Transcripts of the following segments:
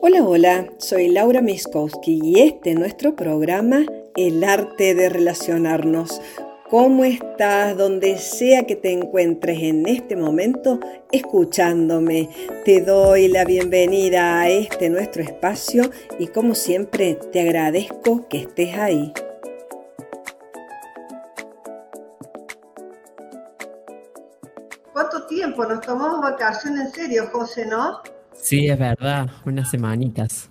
Hola, hola, soy Laura Miskowski y este es nuestro programa El arte de relacionarnos. ¿Cómo estás donde sea que te encuentres en este momento escuchándome? Te doy la bienvenida a este nuestro espacio y como siempre te agradezco que estés ahí. ¿Cuánto tiempo? Nos tomamos vacaciones en serio, José, ¿no? Sí, es verdad, unas semanitas.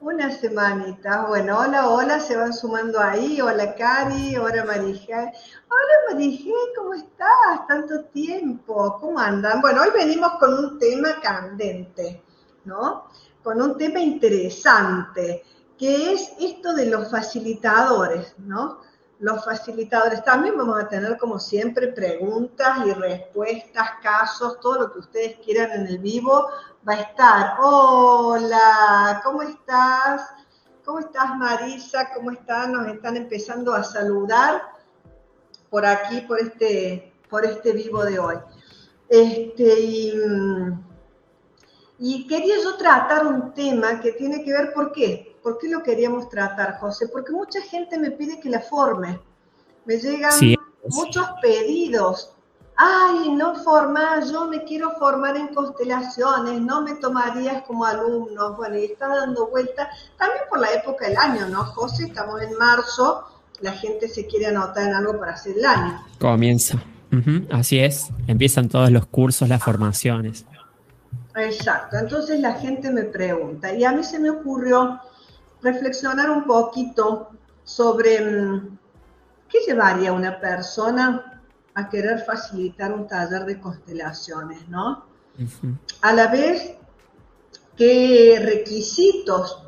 Una semanita. Bueno, hola, hola, se van sumando ahí. Hola, Cari. Hola, Marija. Hola, Marija, ¿cómo estás? Tanto tiempo. ¿Cómo andan? Bueno, hoy venimos con un tema candente, ¿no? Con un tema interesante, que es esto de los facilitadores, ¿no? Los facilitadores. También vamos a tener, como siempre, preguntas y respuestas, casos, todo lo que ustedes quieran en el vivo va a estar. Hola, ¿cómo estás? ¿Cómo estás Marisa? ¿Cómo están? Nos están empezando a saludar por aquí, por este, por este vivo de hoy. Este, y, y quería yo tratar un tema que tiene que ver, ¿por qué? ¿Por qué lo queríamos tratar, José? Porque mucha gente me pide que la forme. Me llegan muchos pedidos ay, no formar, yo me quiero formar en constelaciones, no me tomarías como alumno. Bueno, y está dando vuelta también por la época del año, ¿no, José? Estamos en marzo, la gente se quiere anotar en algo para hacer el año. Comienza. Así es, empiezan todos los cursos, las formaciones. Exacto, entonces la gente me pregunta, y a mí se me ocurrió reflexionar un poquito sobre mm, qué llevaría una persona a querer facilitar un taller de constelaciones, ¿no? A la vez, ¿qué requisitos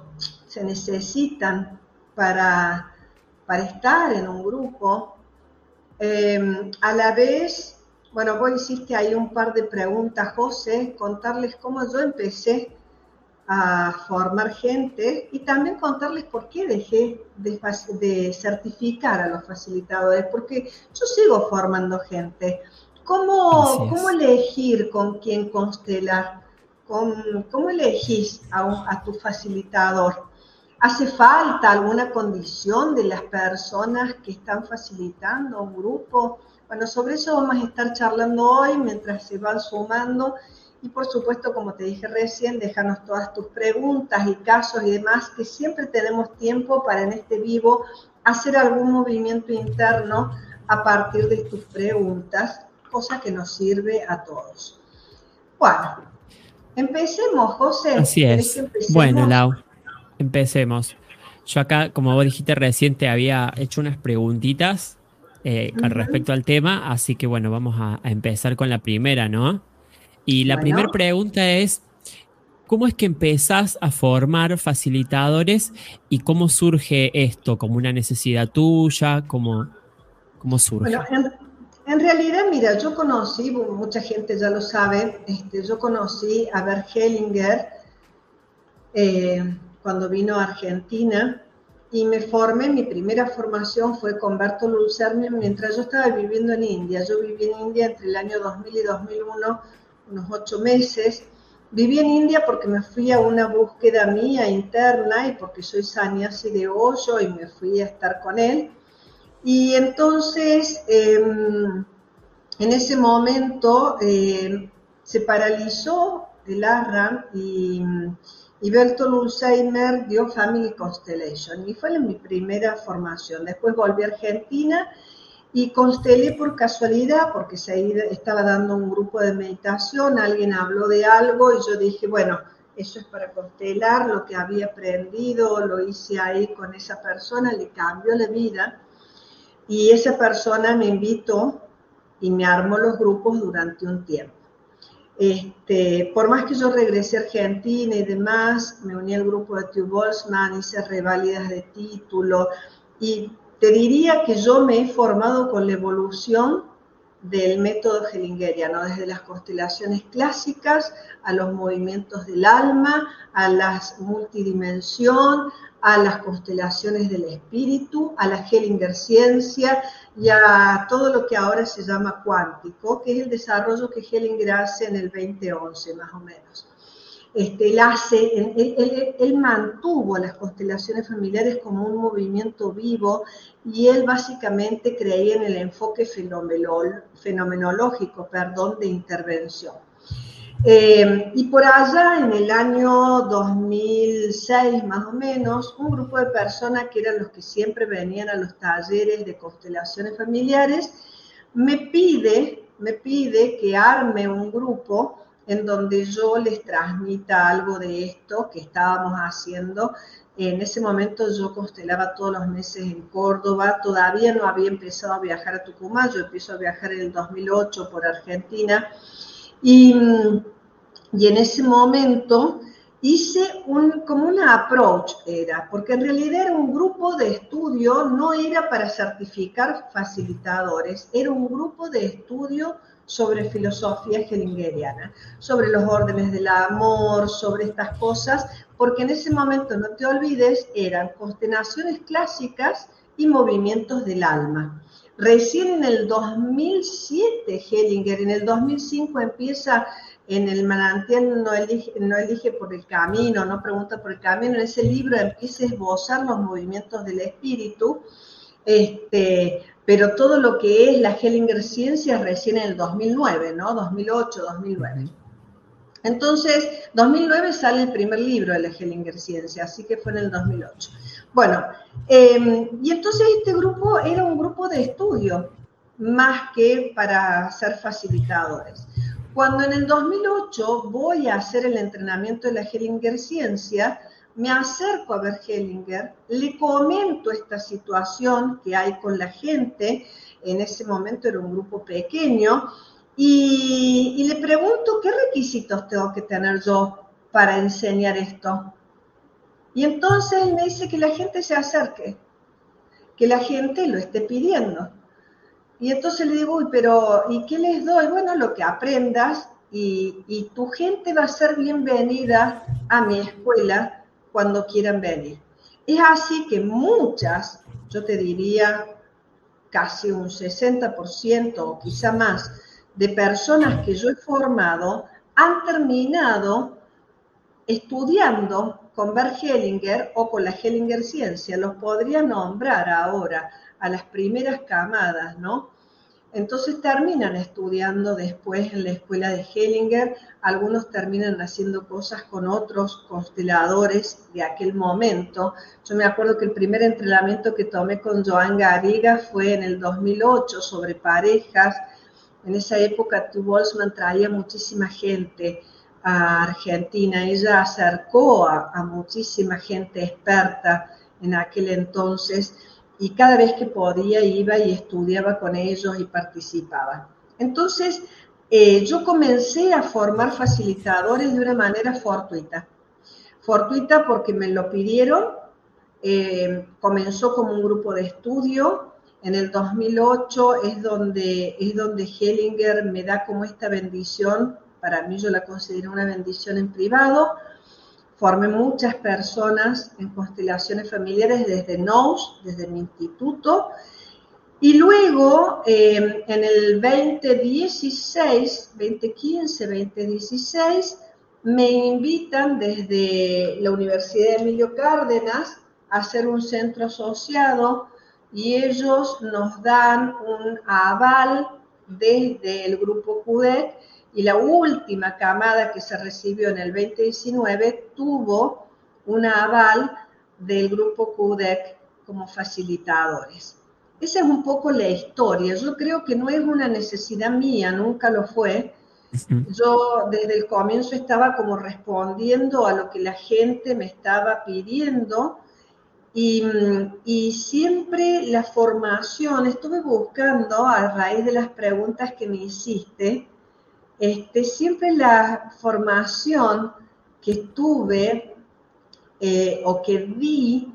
se necesitan para, para estar en un grupo? Em, a la vez, bueno, vos hiciste ahí un par de preguntas, José, contarles cómo yo empecé a formar gente y también contarles por qué dejé de, certificar a los facilitadores, porque yo sigo formando gente. ¿Cómo, cómo elegir con quién constelar? ¿Cómo elegís a, a tu facilitador? ¿Hace falta alguna condición de las personas que están facilitando un grupo? Bueno, sobre eso vamos a estar charlando hoy mientras se van sumando y por supuesto, como te dije recién, déjanos todas tus preguntas y casos y demás, que siempre tenemos tiempo para en este vivo hacer algún movimiento interno a partir de tus preguntas, cosa que nos sirve a todos. Bueno, empecemos, José. Así es. Bueno, Lau, empecemos. Yo acá, como vos dijiste recién, te había hecho unas preguntitas eh, respecto al tema, así que bueno, vamos a empezar con la primera, ¿no? Y la primera pregunta es, ¿cómo es que empezás a formar facilitadores y cómo surge esto? ¿Como una necesidad tuya? ¿Cómo, cómo surge? Bueno, en, realidad, mira, yo conocí, mucha gente ya lo sabe, este, yo conocí a Bert Hellinger eh, cuando vino a Argentina y me formé, mi primera formación fue con Berto Lucerni mientras yo estaba viviendo en India. Yo viví en India entre el año 2000 y 2001 unos ocho meses. Viví en India porque me fui a una búsqueda mía interna y porque soy sanyasi de hoyo y me fui a estar con él. Y entonces, em, en ese momento, em, se paralizó el ARRAM y, y Bertolt Ulsheimer dio Family Constellation y fue mi primera formación. Después volví a Argentina y constelé por casualidad, porque se estaba dando un grupo de meditación, alguien habló de algo y yo dije, bueno, eso es para constelar, lo que había aprendido, lo hice ahí con esa persona, le cambió la vida. Y esa persona me invitó y me armó los grupos durante un tiempo. Este, por más que yo regresé a Argentina y demás, me uní al grupo de Tio Boltzmann, hice reválidas de título y te diría que yo me he formado con la evolución del método hellingeriano, desde las constelaciones clásicas a los movimientos del alma, a la multidimensión, a las constelaciones del espíritu, a la Hellinger ciencia y a todo lo que ahora se llama cuántico, que es el desarrollo que Hellinger hace en el 2011 más o menos. Este, él, hace, él, mantuvo las constelaciones familiares como un movimiento vivo y él básicamente creía en el enfoque fenomenológico perdón, de intervención. Eh, y por allá, en el año 2006 más o menos, un grupo de personas que eran los que siempre venían a los talleres de constelaciones familiares, me pide, me pide que arme un grupo en donde yo les transmita algo de esto que estábamos haciendo. En ese momento yo constelaba todos los meses en Córdoba, todavía no había empezado a viajar a Tucumán, yo empiezo a viajar en el 2008 por Argentina. Y, y en ese momento hice un, como una approach, era, porque en realidad era un grupo de estudio, no era para certificar facilitadores, era un grupo de estudio sobre filosofía hellingeriana, sobre los órdenes del amor, sobre estas cosas, porque en ese momento, no te olvides, eran constelaciones clásicas y movimientos del alma. Recién en el 2007 Hellinger, en el 2005 empieza en el manantial no elige, no elige por el camino, no pregunta por el camino, en ese libro empieza a esbozar los movimientos del espíritu, este, pero todo lo que es la Hellinger Ciencia recién en el 2009, ¿no? 2008, 2009. Entonces, 2009 sale el primer libro de la Hellinger Ciencia, así que fue en el 2008. Bueno, em, y entonces este grupo era un grupo de estudio, más que para ser facilitadores. Cuando en el 2008 voy a hacer el entrenamiento de la Hellinger Ciencia, me acerco a ver Hellinger, le comento esta situación que hay con la gente, en ese momento era un grupo pequeño, y, le pregunto qué requisitos tengo que tener yo para enseñar esto. Y entonces él me dice que la gente se acerque, que la gente lo esté pidiendo. Y entonces le digo, pero ¿y qué les doy? Bueno, lo que aprendas y tu gente va a ser bienvenida a mi escuela cuando quieran venir. Es así que muchas, yo te diría casi un 60% o quizá más, de personas que yo he formado han terminado estudiando con Bert Hellinger o con la Hellinger Ciencia. Los podría nombrar ahora a las primeras camadas, ¿no? Entonces terminan estudiando después en la escuela de Hellinger, algunos terminan haciendo cosas con otros consteladores de aquel momento. Yo me acuerdo que el primer entrenamiento que tomé con Joan Garriga fue en el 2008 sobre parejas. En esa época Tu Boltzmann traía muchísima gente a Argentina. Ella acercó a, a muchísima gente experta en aquel entonces y cada vez que podía iba y estudiaba con ellos y participaba. Entonces, eh, yo comencé a formar facilitadores de una manera fortuita. Fortuita porque me lo pidieron, eh, comenzó como un grupo de estudio, en el 2008 es donde, es donde Hellinger me da como esta bendición, para mí yo la considero una bendición en privado, formé muchas personas en constelaciones familiares desde NOS, desde mi instituto. Y luego, eh, en el 2016, 2015, 2016, me invitan desde la Universidad de Emilio Cárdenas a hacer un centro asociado y ellos nos dan un aval desde el grupo CUDEC y la última camada que se recibió en el 2019 tuvo una aval del grupo CUDEC como facilitadores. Esa es un poco la historia. Yo creo que no es una necesidad mía, nunca lo fue. Yo desde el comienzo estaba como respondiendo a lo que la gente me estaba pidiendo y, y, siempre la formación, estuve buscando a raíz de las preguntas que me hiciste, este, siempre la formación que tuve eh, o que vi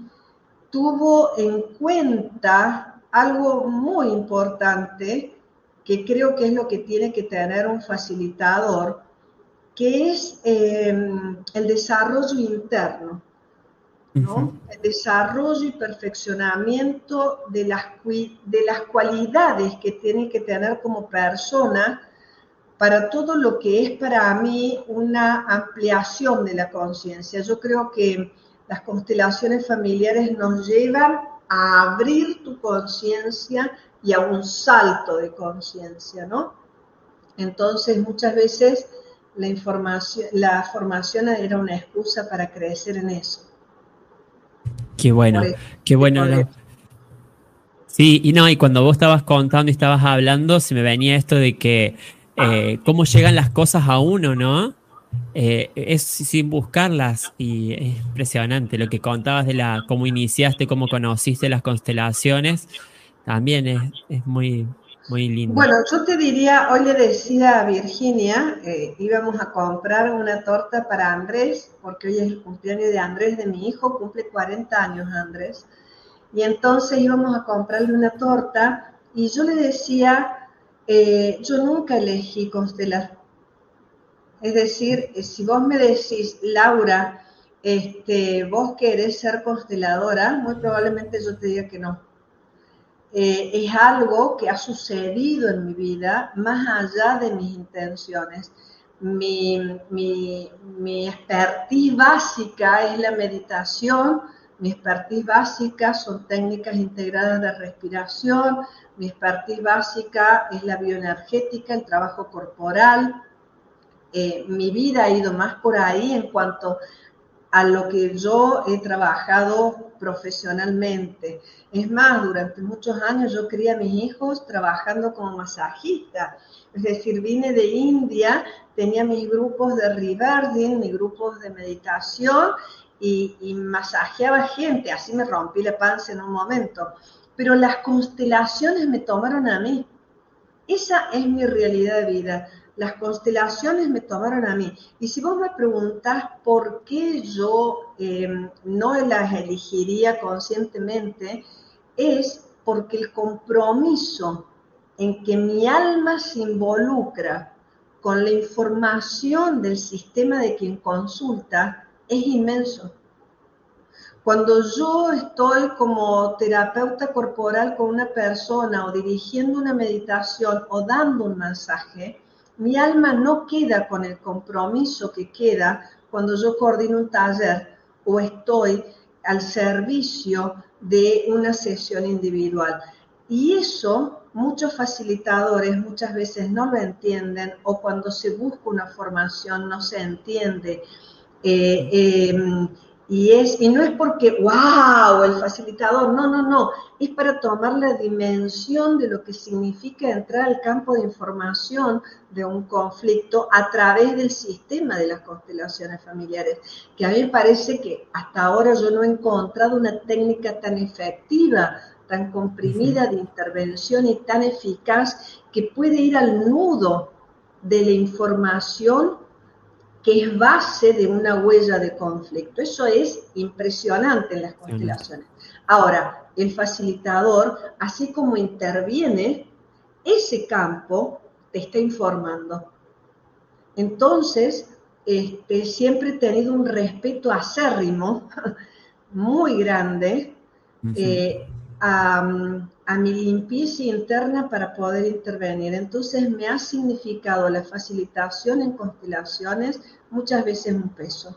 tuvo en cuenta algo muy importante que creo que es lo que tiene que tener un facilitador, que es em, el desarrollo interno, el desarrollo y perfeccionamiento de las, de las cualidades que tiene que tener como persona para todo lo que es para mí una ampliación de la conciencia. Yo creo que las constelaciones familiares nos llevan a abrir tu conciencia y a un salto de conciencia, ¿no? Entonces, muchas veces la información, la formación era una excusa para crecer en eso. Qué bueno, qué bueno. Sí, y no, y cuando vos estabas contando y estabas hablando, se me venía esto de que eh, cómo llegan las cosas a uno, ¿no? Eh, es sin buscarlas y es impresionante lo que contabas de la cómo iniciaste, cómo conociste las constelaciones, también es, es muy, muy lindo. Bueno, yo te diría, hoy le decía a Virginia, eh, íbamos a comprar una torta para Andrés, porque hoy es el cumpleaños de Andrés, de mi hijo, cumple 40 años Andrés, y entonces íbamos a comprarle una torta y yo le decía, eh, yo nunca elegí constelar. Es decir, eh, si vos me decís, Laura, este, vos querés ser consteladora, muy probablemente yo te diga que no eh, es algo que ha sucedido en mi vida más allá de mis intenciones. Mi, mi, mi expertise básica es la meditación, mi expertise básica son técnicas integradas de respiración, mi expertise básica es la bioenergética, el trabajo corporal. Eh, mi vida ha ido más por ahí en cuanto a lo que yo he trabajado profesionalmente. Es más, durante muchos años yo crié a mis hijos trabajando como masajista. Es decir, vine de India, tenía mis grupos de reverding, mis grupos de meditación y, masajeaba gente. Así me rompí la panza en un momento. Pero las constelaciones me tomaron a mí. Esa es mi realidad de vida las constelaciones me tomaron a mí. Y si vos me preguntás por qué yo eh, no las elegiría conscientemente, es porque el compromiso en que mi alma se involucra con la información del sistema de quien consulta es inmenso. Cuando yo estoy como terapeuta corporal con una persona o dirigiendo una meditación o dando un mensaje, mi alma no queda con el compromiso que queda cuando yo coordino un taller o estoy al servicio de una sesión individual. Y eso muchos facilitadores muchas veces no lo entienden o cuando se busca una formación no se entiende. Eh, em, y, es, y no es porque, wow, el facilitador, no, no, no, es para tomar la dimensión de lo que significa entrar al campo de información de un conflicto a través del sistema de las constelaciones familiares, que a mí me parece que hasta ahora yo no he encontrado una técnica tan efectiva, tan comprimida de intervención y tan eficaz que puede ir al nudo de la información que es base de una huella de conflicto. Eso es impresionante en las constelaciones. Ahora, el facilitador, así como interviene, ese campo te está informando. Entonces, este, siempre he tenido un respeto acérrimo, muy grande, eh, a, a, mi limpieza interna para poder intervenir. Entonces, me ha significado la facilitación en constelaciones muchas veces un peso.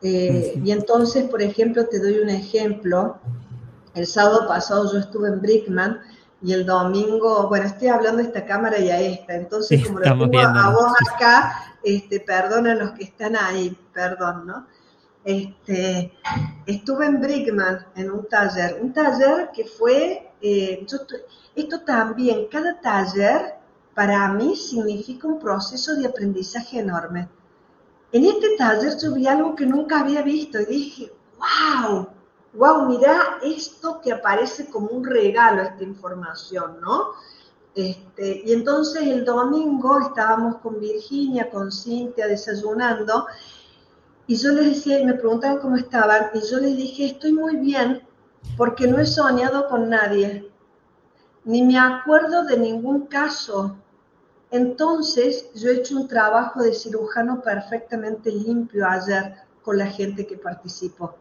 Eh, y entonces, por ejemplo, te doy un ejemplo. El sábado pasado yo estuve en Brickman y el domingo, bueno, estoy hablando de esta cámara y a esta, entonces como lo tengo a vos acá, este, perdona los que están ahí, perdón, ¿no? Este, estuve en Brickman en un taller, un taller que fue, eh, esto también, cada taller para mí significa un proceso de aprendizaje enorme. En este taller yo vi algo que nunca había visto y dije, wow, wow, mira esto que aparece como un regalo, esta información, ¿no? Este, y entonces el domingo estábamos con Virginia, con Cintia, desayunando, y yo les decía, me preguntaban cómo estaban, y yo les dije, estoy muy bien, porque no he soñado con nadie, ni me acuerdo de ningún caso entonces, yo he hecho un trabajo de cirujano perfectamente limpio ayer con la gente que participó.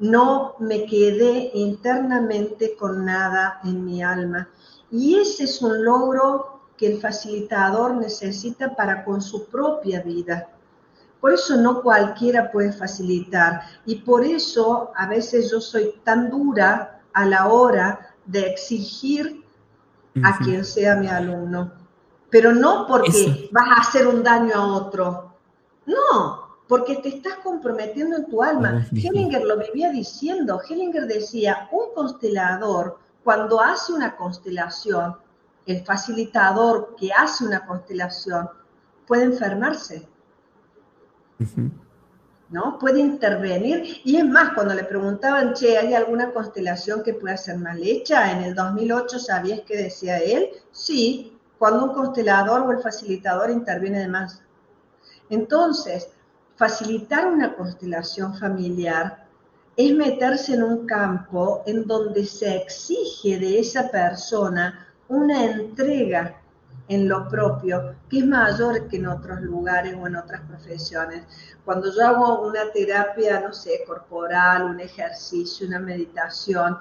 No me quedé internamente con nada en mi alma. Y ese es un logro que el facilitador necesita para con su propia vida. Por eso no cualquiera puede facilitar y por eso a veces yo soy tan dura a la hora de exigir a quien sea mi alumno. Pero no porque vas a hacer un daño a otro. No, porque te estás comprometiendo en tu alma. Hellinger lo vivía diciendo. Hellinger decía, un constelador, cuando hace una constelación, el facilitador que hace una constelación, puede enfermarse. ¿No? Puede intervenir. Y es más, cuando le preguntaban, che, ¿hay alguna constelación que pueda ser mal hecha? En el 2008, ¿sabías qué decía él? Sí, cuando un constelador o el facilitador interviene de más. Entonces, facilitar una constelación familiar es meterse en un campo en donde se exige de esa persona una entrega en lo propio, que es mayor que en otros lugares o en otras profesiones. Cuando yo hago una terapia, no sé, corporal, un ejercicio, una meditación,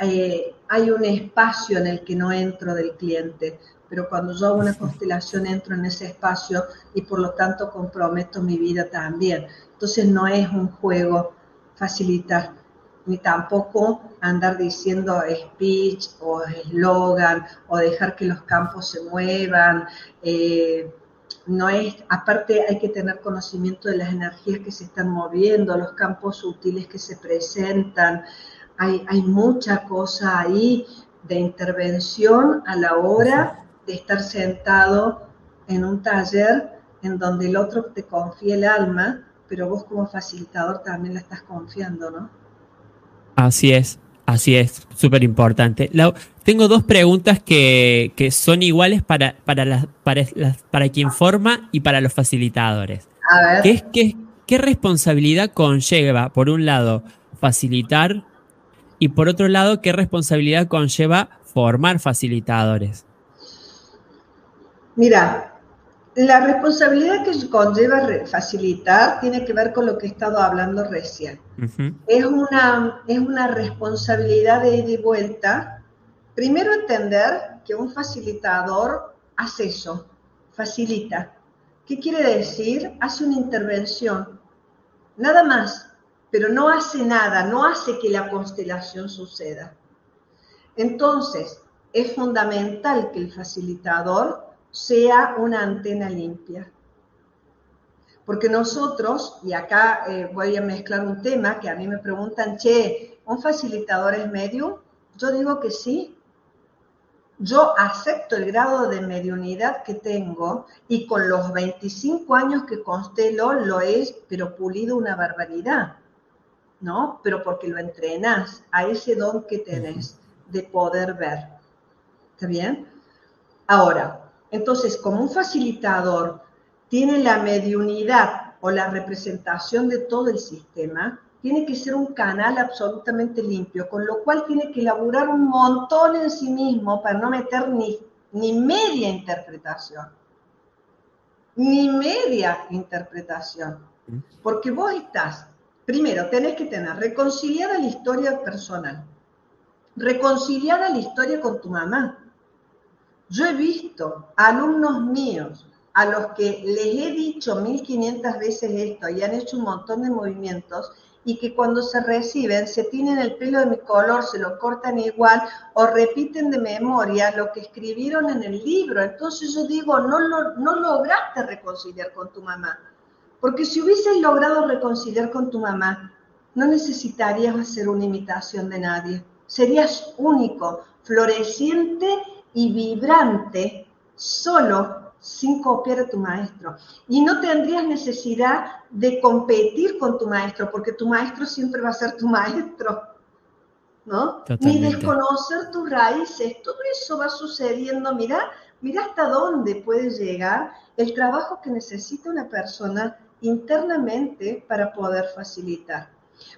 eh, hay un espacio en el que no entro del cliente, pero cuando yo hago una constelación entro en ese espacio y por lo tanto comprometo mi vida también. Entonces no es un juego facilitar ni tampoco andar diciendo speech o eslogan o dejar que los campos se muevan. Eh, no es, aparte hay que tener conocimiento de las energías que se están moviendo, los campos sutiles que se presentan. Hay, hay mucha cosa ahí de intervención a la hora de estar sentado en un taller en donde el otro te confía el alma, pero vos como facilitador también la estás confiando, ¿no? Así es, así es, súper importante. Tengo dos preguntas que, son iguales para, para, para, quien forma y para los facilitadores. A ver. ¿Qué, ¿Qué responsabilidad conlleva, por un lado, facilitar y por otro lado, qué responsabilidad conlleva formar facilitadores? Mira, la responsabilidad que conlleva facilitar tiene que ver con lo que he estado hablando recién. es, una, es una responsabilidad de ida y vuelta. Primero entender que un facilitador hace eso, facilita. ¿Qué quiere decir? Hace una intervención. Nada más, pero no hace nada, no hace que la constelación suceda. Entonces, es fundamental que el facilitador sea una antena limpia. Porque nosotros, y acá eh, voy a mezclar un tema que a mí me preguntan, che, ¿un facilitador es medio? Yo digo que sí. Yo acepto el grado de mediunidad que tengo y con los 25 años que constelo lo es, pero pulido una barbaridad, ¿no? Pero porque lo entrenas a ese don que tenés de poder ver. ¿Está bien? Ahora, entonces, como un facilitador tiene la mediunidad o la representación de todo el sistema, tiene que ser un canal absolutamente limpio, con lo cual tiene que elaborar un montón en sí mismo para no meter ni, ni media interpretación. Ni media interpretación. Porque vos estás, primero, tenés que tener reconciliada la historia personal, reconciliada la historia con tu mamá, yo he visto alumnos míos a los que les he dicho 1500 veces esto y han hecho un montón de movimientos y que cuando se reciben se tienen el pelo de mi color, se lo cortan igual o repiten de memoria lo que escribieron en el libro. Entonces yo digo, no, no lograste reconciliar con tu mamá. Porque si hubieses logrado reconciliar con tu mamá, no necesitarías hacer una imitación de nadie. Serías único, floreciente y vibrante solo sin copiar a tu maestro. Y no tendrías necesidad de competir con tu maestro, porque tu maestro siempre va a ser tu maestro. ¿no? Ni desconocer tus raíces, todo eso va sucediendo, mira, mira hasta dónde puede llegar el trabajo que necesita una persona internamente para poder facilitar.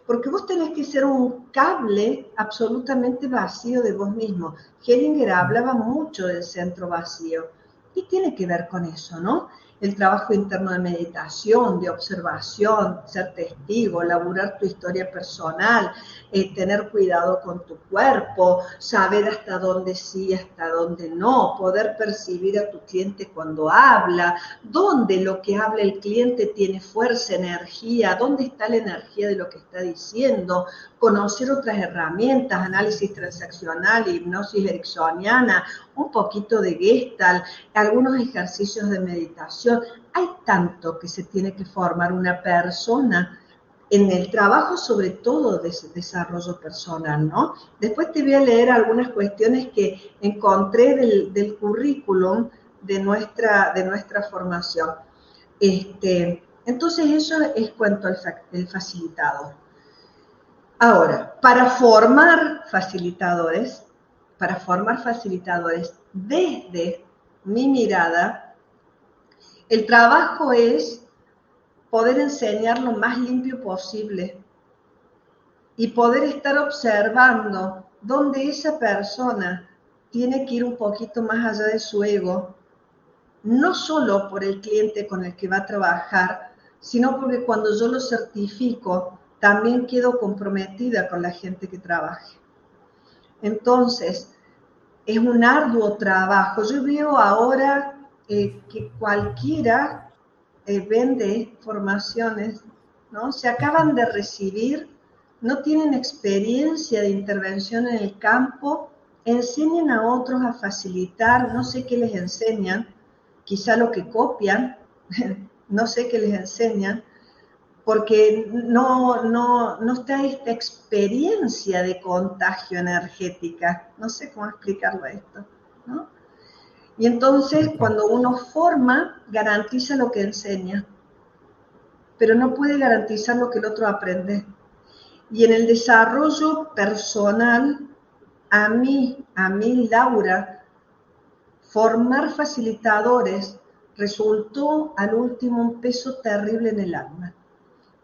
Porque vos tenés que ser un cable absolutamente vacío de vos mismo. Hellinger hablaba mucho del centro vacío. Y tiene que ver con eso, ¿no? El trabajo interno de meditación, de observación, ser testigo, elaborar tu historia personal, eh, tener cuidado con tu cuerpo, saber hasta dónde sí, hasta dónde no, poder percibir a tu cliente cuando habla, dónde lo que habla el cliente tiene fuerza, energía, dónde está la energía de lo que está diciendo, conocer otras herramientas, análisis transaccional, hipnosis ericksoniana, un poquito de Gestalt, algunos ejercicios de meditación. Hay tanto que se tiene que formar una persona en el trabajo, sobre todo de desarrollo personal, ¿no? Después te voy a leer algunas cuestiones que encontré del, currículum de nuestra, de nuestra formación. Este, entonces, eso es cuanto al el facilitador. Ahora, para formar facilitadores, para formar facilitadores desde mi mirada, el trabajo es poder enseñar lo más limpio posible y poder estar observando dónde esa persona tiene que ir un poquito más allá de su ego, no solo por el cliente con el que va a trabajar, sino porque cuando yo lo certifico, también quedo comprometida con la gente que trabaje. Entonces, es un arduo trabajo. Yo veo ahora eh, que cualquiera eh, vende formaciones, ¿no? Se acaban de recibir, no tienen experiencia de intervención en el campo, enseñan a otros a facilitar, no sé qué les enseñan, quizá lo que copian, no sé qué les enseñan, porque no, no, no está esta experiencia de contagio energética. No sé cómo explicarlo esto. ¿no? Y entonces cuando uno forma, garantiza lo que enseña, pero no puede garantizar lo que el otro aprende. Y en el desarrollo personal, a mí, a mí, Laura, formar facilitadores resultó al último un peso terrible en el alma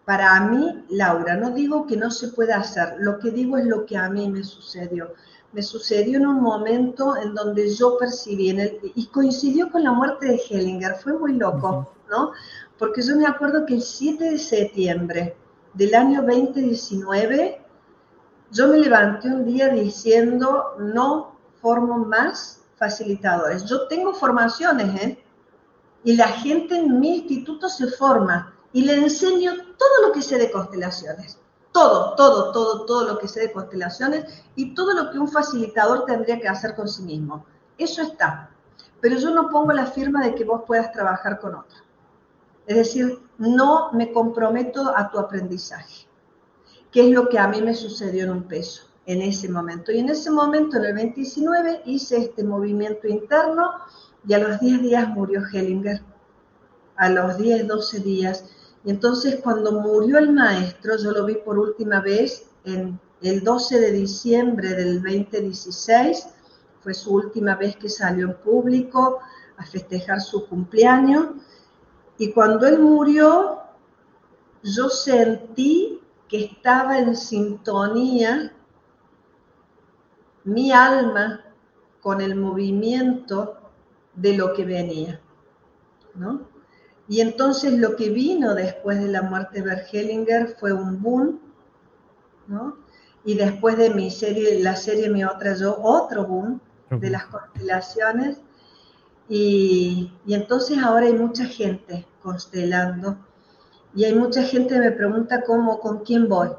para mí, Laura, no digo que no se pueda hacer, lo que digo es lo que a mí me sucedió. Me sucedió en un momento en donde yo percibí, en el, y coincidió con la muerte de Hellinger, fue muy loco, ¿no? Porque yo me acuerdo que el 7 de septiembre del año 2019, yo me levanté un día diciendo, no formo más facilitadores. Yo tengo formaciones, ¿eh? Y la gente en mi instituto se forma y le enseño todo lo que sé de constelaciones. Todo, todo, todo, todo lo que sé de constelaciones y todo lo que un facilitador tendría que hacer con sí mismo. Eso está. Pero yo no pongo la firma de que vos puedas trabajar con otra. Es decir, no me comprometo a tu aprendizaje, que es lo que a mí me sucedió en un peso en ese momento. Y en ese momento, en el 29, hice este movimiento interno y a los 10 días murió Hellinger. A los 10, 12 días y entonces cuando murió el maestro, yo lo vi por última vez en el 12 de diciembre del 2016, fue su última vez que salió en público a festejar su cumpleaños. Y cuando él murió, yo sentí que estaba en sintonía mi alma con el movimiento de lo que venía, ¿no? Y entonces lo que vino después de la muerte de Bergelinger fue un boom, ¿no? Y después de mi serie, la serie Mi Otra Yo, otro boom de las constelaciones. Y, entonces ahora hay mucha gente constelando y hay mucha gente que me pregunta cómo, con quién voy.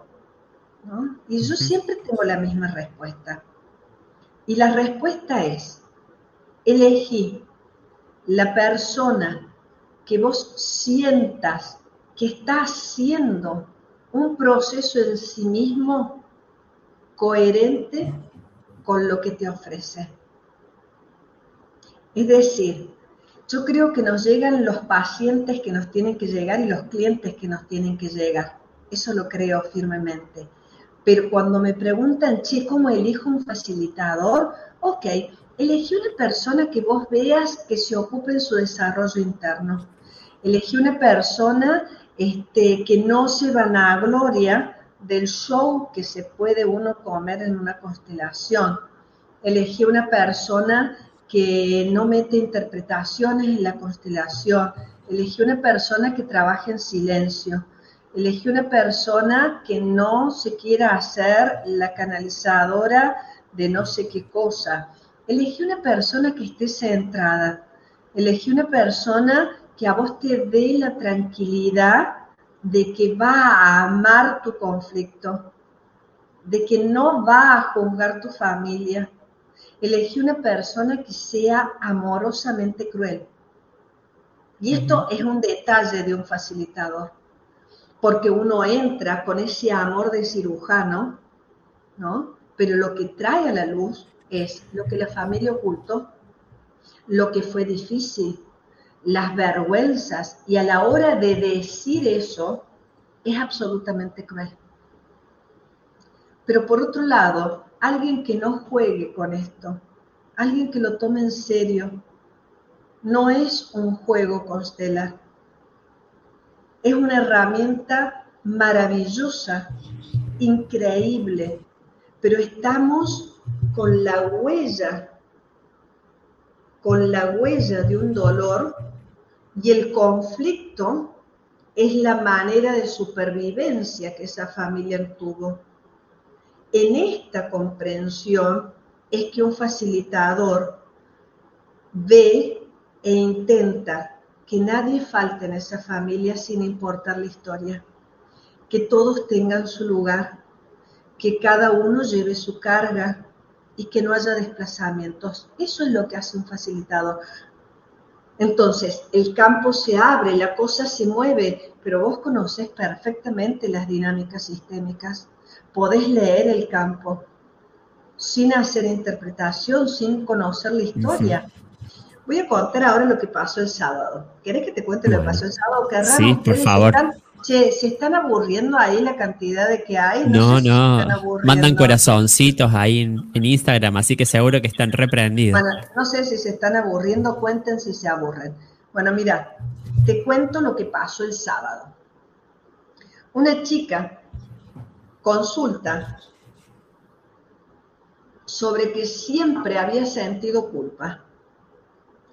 ¿no? Y yo siempre tengo la misma respuesta. Y la respuesta es, elegí la persona que vos sientas que está haciendo un proceso en sí mismo coherente con lo que te ofrece. Es decir, yo creo que nos llegan los pacientes que nos tienen que llegar y los clientes que nos tienen que llegar. Eso lo creo firmemente. Pero cuando me preguntan, che, ¿cómo elijo un facilitador? Ok, elegí una persona que vos veas que se ocupe en su desarrollo interno Elegí una persona este, que no se vanagloria del show que se puede uno comer en una constelación. Elegí una persona que no mete interpretaciones en la constelación. Elegí una persona que trabaje en silencio. Elegí una persona que no se quiera hacer la canalizadora de no sé qué cosa. Elegí una persona que esté centrada. Elegí una persona que a vos te dé la tranquilidad de que va a amar tu conflicto, de que no va a juzgar tu familia. Elegí una persona que sea amorosamente cruel. Y esto es un detalle de un facilitador, porque uno entra con ese amor de cirujano, ¿no? Pero lo que trae a la luz es lo que la familia ocultó, lo que fue difícil, las vergüenzas, y a la hora de decir eso, es absolutamente cruel. Pero por otro lado, alguien que no juegue con esto, alguien que lo tome en serio, no es un juego constelar. Es una herramienta maravillosa, increíble, pero estamos con la huella, con la huella de un dolor y el conflicto es la manera de supervivencia que esa familia tuvo. En esta comprensión es que un facilitador ve e intenta que nadie falte en esa familia sin importar la historia, que todos tengan su lugar, que cada uno lleve su carga y que no haya desplazamientos. Eso es lo que hace un facilitador. Entonces, el campo se abre, la cosa se mueve, pero vos conoces perfectamente las dinámicas sistémicas. Podés leer el campo sin hacer interpretación, sin conocer la historia. Voy a contar ahora lo que pasó el sábado. ¿Querés que te cuente lo que pasó el sábado? Qué Sí, por favor. Che, se están aburriendo ahí la cantidad de que hay. No, no. Mandan corazoncitos ahí en, Instagram, así que seguro que están reprendidos. Bueno, no sé si se están aburriendo, cuenten si se aburren. Bueno, mira, te cuento lo que pasó el sábado. Una chica consulta sobre que siempre había sentido culpa.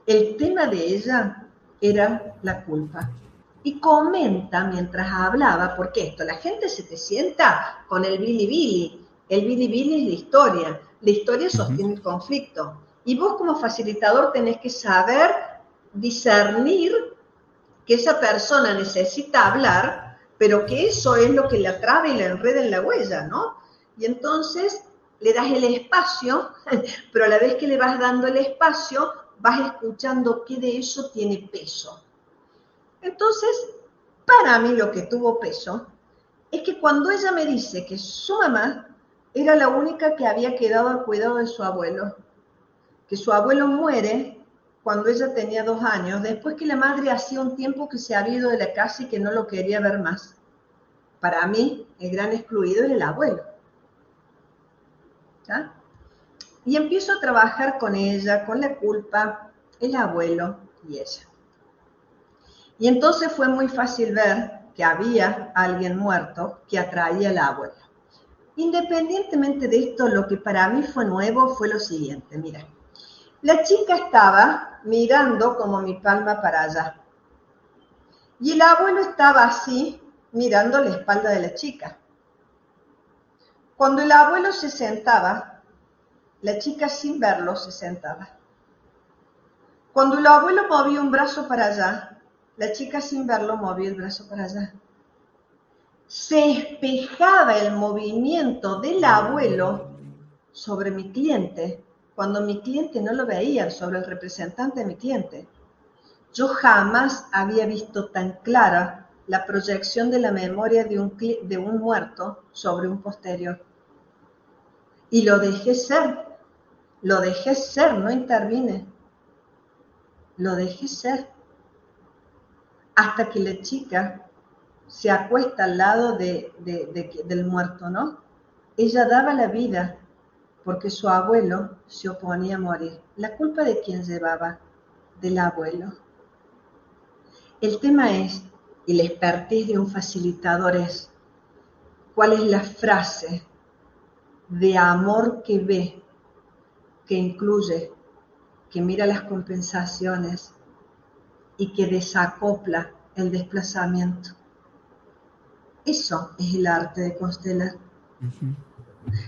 El tema de ella era la culpa. Y comenta mientras hablaba, porque esto, la gente se te sienta con el Billy Billy. El Billy Billy es la historia. La historia sostiene el conflicto. Y vos como facilitador tenés que saber discernir que esa persona necesita hablar, pero que eso es lo que la traba y la enreda en la huella, ¿no? Y entonces le das el espacio, pero a la vez que le vas dando el espacio, vas escuchando qué de eso tiene peso. Entonces, para mí lo que tuvo peso es que cuando ella me dice que su mamá era la única que había quedado al cuidado de su abuelo, que su abuelo muere cuando ella tenía dos años, después que la madre hacía un tiempo que se había ido de la casa y que no lo quería ver más. Para mí, el gran excluido era el abuelo. Y empiezo a trabajar con ella, con la culpa, el abuelo y ella. Y entonces fue muy fácil ver que había alguien muerto que atraía al abuelo. Independientemente de esto, lo que para mí fue nuevo fue lo siguiente, mira. La chica estaba mirando como mi palma para allá. Y el abuelo estaba así, mirando la espalda de la chica. Cuando el abuelo se sentaba, la chica sin verlo se sentaba. Cuando el abuelo movía un brazo para allá, la chica sin verlo movía el brazo para allá. Se espejaba el movimiento del abuelo sobre mi cliente cuando mi cliente no lo veía, sobre el representante de mi cliente. Yo jamás había visto tan clara la proyección de la memoria de un, de un muerto sobre un posterior. Y lo dejé ser, lo dejé ser, no intervine. Lo dejé ser. Hasta que la chica se acuesta al lado de, del muerto, ¿no? Ella daba la vida porque su abuelo se oponía a morir. ¿La culpa de quién llevaba? Del abuelo. El tema es, y la expertise de un facilitador es, ¿cuál es la frase de amor que ve, que incluye, que mira las compensaciones y que desacopla el desplazamiento. Eso es el arte de constelar.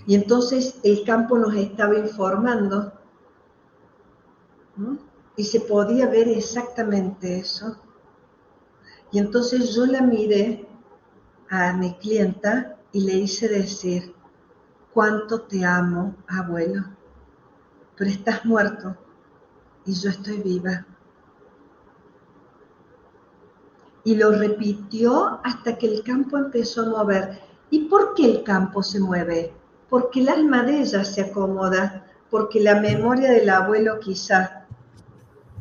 Y entonces el campo nos estaba informando y se podía ver exactamente eso. Y entonces yo la miré a mi clienta y le hice decir, cuánto te amo, abuelo, pero estás muerto y yo estoy viva. Y lo repitió hasta que el campo empezó a mover. ¿Y por qué el campo se mueve? Porque el alma de ella se acomoda, porque la memoria del abuelo quizá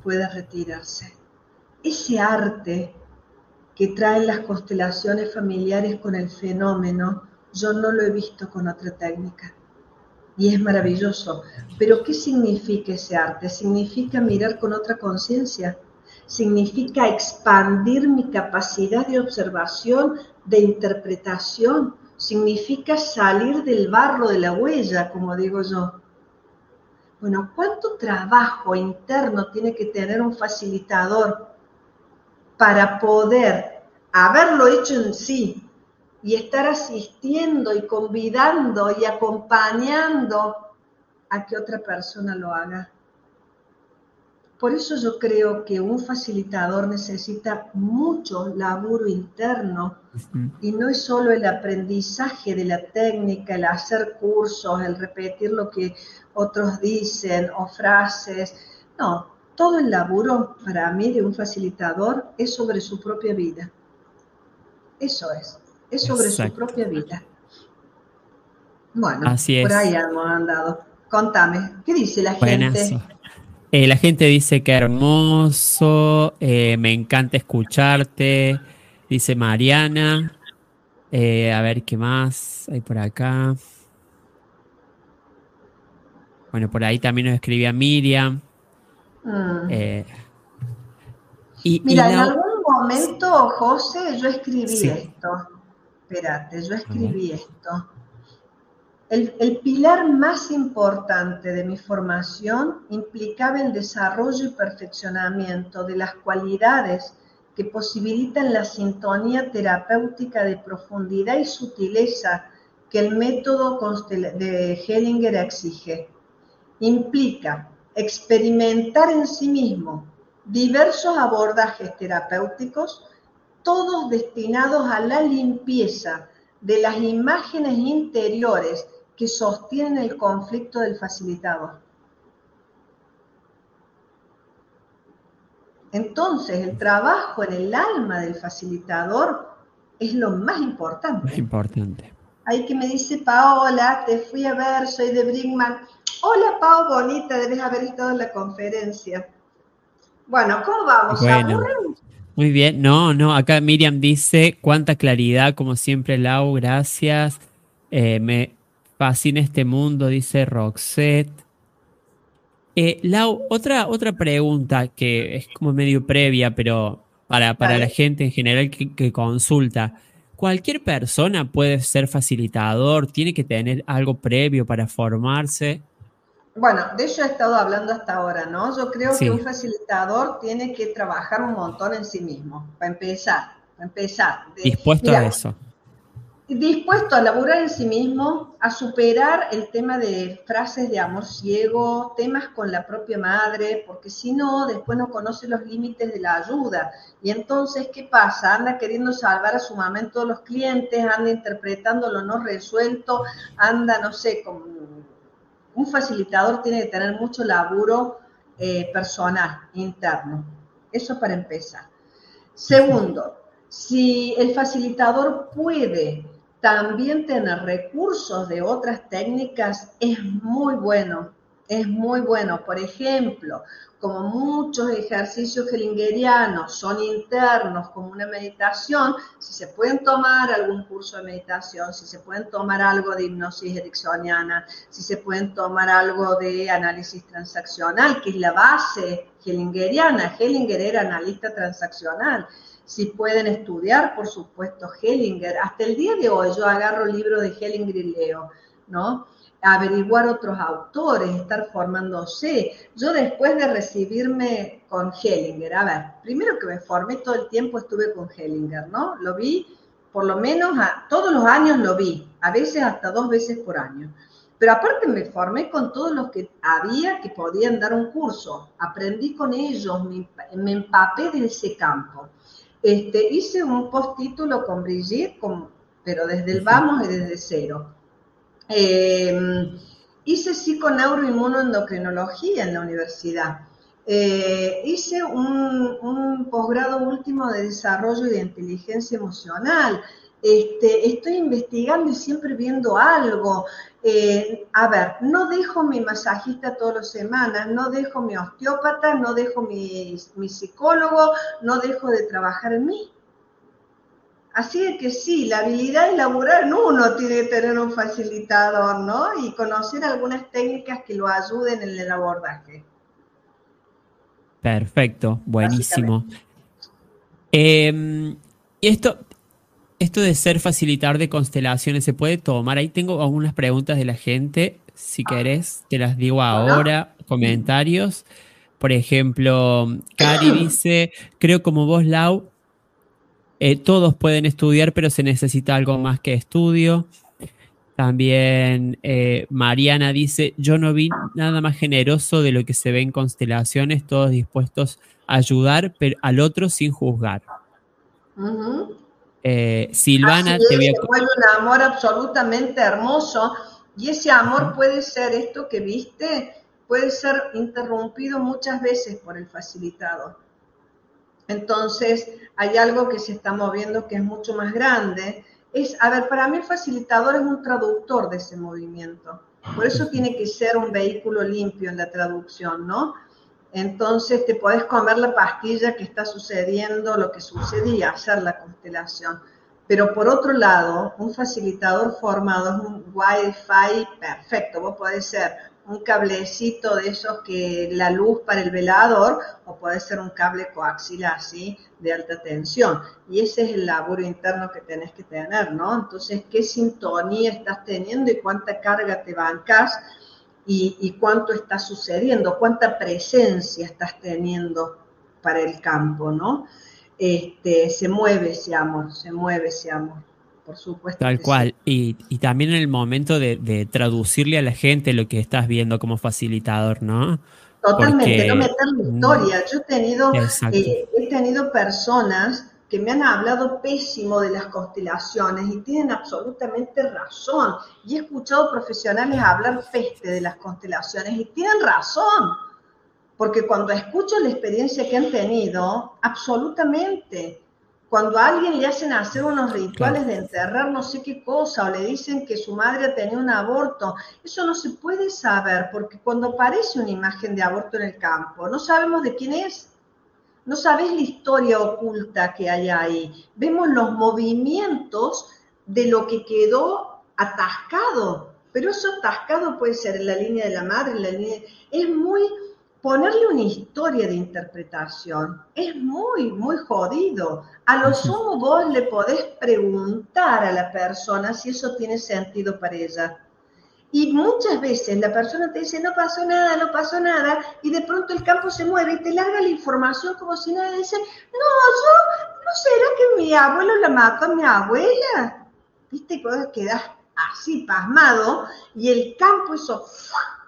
pueda retirarse. Ese arte que traen las constelaciones familiares con el fenómeno, yo no lo he visto con otra técnica. Y es maravilloso. Pero ¿qué significa ese arte? Significa mirar con otra conciencia. Significa expandir mi capacidad de observación, de interpretación. Significa salir del barro de la huella, como digo yo. Bueno, ¿cuánto trabajo interno tiene que tener un facilitador para poder haberlo hecho en sí y estar asistiendo y convidando y acompañando a que otra persona lo haga. Por eso yo creo que un facilitador necesita mucho laburo interno y no es solo el aprendizaje de la técnica, el hacer cursos, el repetir lo que otros dicen o frases. No, todo el laburo para mí de un facilitador es sobre su propia vida. Eso es, es sobre su propia vida. Bueno, Así por ahí hemos andado. Contame, ¿qué dice la gente? Eh, la gente dice que hermoso, eh, me encanta escucharte, dice Mariana. Eh, a ver qué más hay por acá. Bueno, por ahí también nos escribía Miriam. Mm. Eh, Mira, en algún momento, José, yo escribí esto. Espérate, yo escribí esto. El, pilar más importante de mi formación implicaba el desarrollo y perfeccionamiento de las cualidades que posibilitan la sintonía terapéutica de profundidad y sutileza que el método de Hellinger exige. Implica experimentar en sí mismo diversos abordajes terapéuticos, todos destinados a la limpieza de las imágenes interiores que sostienen el conflicto del facilitador. Entonces, el trabajo en el alma del facilitador es lo más importante. Más importante. Ahí que me dice Paola, te fui a ver, soy de Brinkman. Hola Pau, bonita, debes haber estado en la conferencia. Bueno, ¿cómo vamos? Bueno, muy bien, no, no, acá Miriam dice, cuánta claridad, como siempre, Lau, gracias. Eh, me fascina este mundo, dice Roxette. Eh, Lau, otra, otra pregunta que es como medio previa, pero para, para la gente en general que consulta. ¿Cualquier persona puede ser facilitador? ¿Tiene que tener algo previo para formarse? Bueno, de eso he estado hablando hasta ahora, ¿no? Yo creo que un facilitador tiene que trabajar un montón en sí mismo, para empezar, para empezar. dispuesto a eso. Dispuesto a laburar en sí mismo, a superar el tema de frases de amor ciego, temas con la propia madre, porque si no, después no conoce los límites de la ayuda. Y entonces, ¿qué pasa? Anda queriendo salvar a su mamá en todos los clientes, anda interpretando lo no resuelto, anda, no sé, con un facilitador tiene que tener mucho laburo eh, personal, interno. Eso para empezar. Segundo, si el facilitador puede también tener recursos de otras técnicas, es muy bueno, es muy bueno. Por ejemplo, como muchos ejercicios hellingerianos son internos, como una meditación, si se pueden tomar algún curso de meditación, si se pueden tomar algo de hipnosis ericksoniana, si se pueden tomar algo de análisis transaccional, que es la base hellingeriana. Hellinger era analista transaccional. Si pueden estudiar, por supuesto, Hellinger. Hasta el día de hoy yo agarro libros de Hellinger y leo, ¿no? averiguar otros autores, estar formándose. Yo después de recibirme con Hellinger, a ver, primero que me formé todo el tiempo estuve con Hellinger, ¿no? Lo vi por lo menos todos los años lo vi, a veces hasta dos veces por año. Pero aparte me formé con todos los que había que podían dar un curso, aprendí con ellos, me, empapé de ese campo. Este, hice un postítulo con Brigitte, pero desde el vamos y desde cero. Eh, hice psiconeuroinmunoendocrinología en la universidad. Eh, hice un, posgrado último de desarrollo de inteligencia emocional. Este, estoy investigando y siempre viendo algo. Eh, a ver, no dejo mi masajista todas las semanas, no dejo mi osteópata, no dejo mi, mi psicólogo, no dejo de trabajar en mí. Así que sí, la habilidad de laburar en uno tiene que tener un facilitador, ¿no? Y conocer algunas técnicas que lo ayuden en el abordaje. Perfecto, buenísimo. Em, y esto, esto de ser facilitador de constelaciones, ¿se puede tomar? Ahí tengo algunas preguntas de la gente. Si querés, te las digo ahora. Comentarios. Por ejemplo, Cari dice, creo como vos, Lau, eh, todos pueden estudiar, pero se necesita algo más que estudio. También eh, Mariana dice, yo no vi nada más generoso de lo que se ve en constelaciones, todos dispuestos a ayudar pero al otro sin juzgar. Eh, Silvana, te voy a... un amor absolutamente hermoso y ese amor puede ser esto que viste, puede ser interrumpido muchas veces por el facilitador. Entonces, hay algo que se está moviendo que es mucho más grande es, a ver, para mí el facilitador es un traductor de ese movimiento. Por eso tiene que ser un vehículo limpio en la traducción, ¿no? Entonces te puedes comer la pastilla que está sucediendo, lo que sucedía, hacer la constelación. Pero por otro lado, un facilitador formado es un Wi-Fi perfecto. Vos podés ser un cablecito de esos que la luz para el velador o puede ser un cable coaxial así de alta tensión. Y ese es el laburo interno que tenés que tener, ¿no? Entonces, ¿qué sintonía estás teniendo y cuánta carga te bancas y, cuánto está sucediendo, cuánta presencia estás teniendo para el campo, ¿no? Este, se mueve ese amor, se mueve ese amor por supuesto. Tal cual. Y, también en el momento de, traducirle a la gente lo que estás viendo como facilitador, ¿no? Totalmente, no meter la historia. Yo he tenido, eh, he tenido personas que me han hablado pésimo de las constelaciones y tienen absolutamente razón. Y he escuchado profesionales hablar peste de las constelaciones y tienen razón. Porque cuando escucho la experiencia que han tenido, absolutamente, cuando a alguien le hacen hacer unos rituales de enterrar no sé qué cosa o le dicen que su madre tenía un aborto, eso no se puede saber porque cuando aparece una imagen de aborto en el campo, no sabemos de quién es. No sabes la historia oculta que hay ahí. Vemos los movimientos de lo que quedó atascado, pero eso atascado puede ser en la línea de la madre, en la línea... Es muy ponerle una historia de interpretación es muy, muy jodido. A lo sumo vos le podés preguntar a la persona si eso tiene sentido para ella. Y muchas veces la persona te dice, no pasó nada, no pasó nada, y de pronto el campo se mueve y te larga la información como si nada, dice, no, yo, ¿no será que mi abuelo la mató a mi abuela? ¿Viste? Cuando quedas así pasmado, y el campo eso,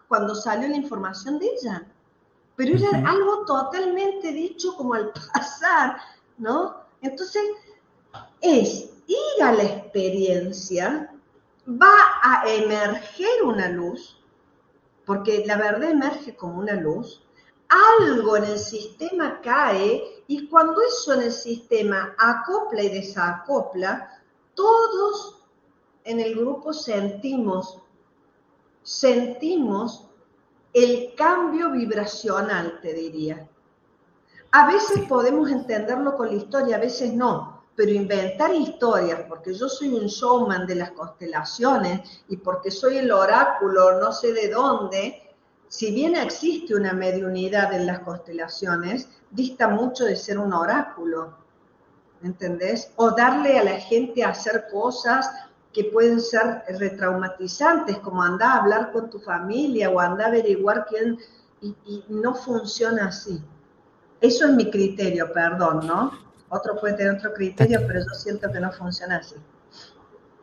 cuando salió la información de ella pero era algo totalmente dicho como al pasar, ¿no? Entonces, es ir a la experiencia, va a emerger una luz, porque la verdad emerge como una luz, algo en el sistema cae y cuando eso en el sistema acopla y desacopla, todos en el grupo sentimos, sentimos el cambio vibracional, te diría. A veces podemos entenderlo con la historia, a veces no, pero inventar historias, porque yo soy un showman de las constelaciones y porque soy el oráculo, no sé de dónde, si bien existe una mediunidad en las constelaciones, dista mucho de ser un oráculo, ¿entendés? O darle a la gente a hacer cosas que pueden ser retraumatizantes, como andar a hablar con tu familia o andar a averiguar quién, y, y no funciona así. Eso es mi criterio, perdón, ¿no? Otro puede tener otro criterio, pero yo siento que no funciona así.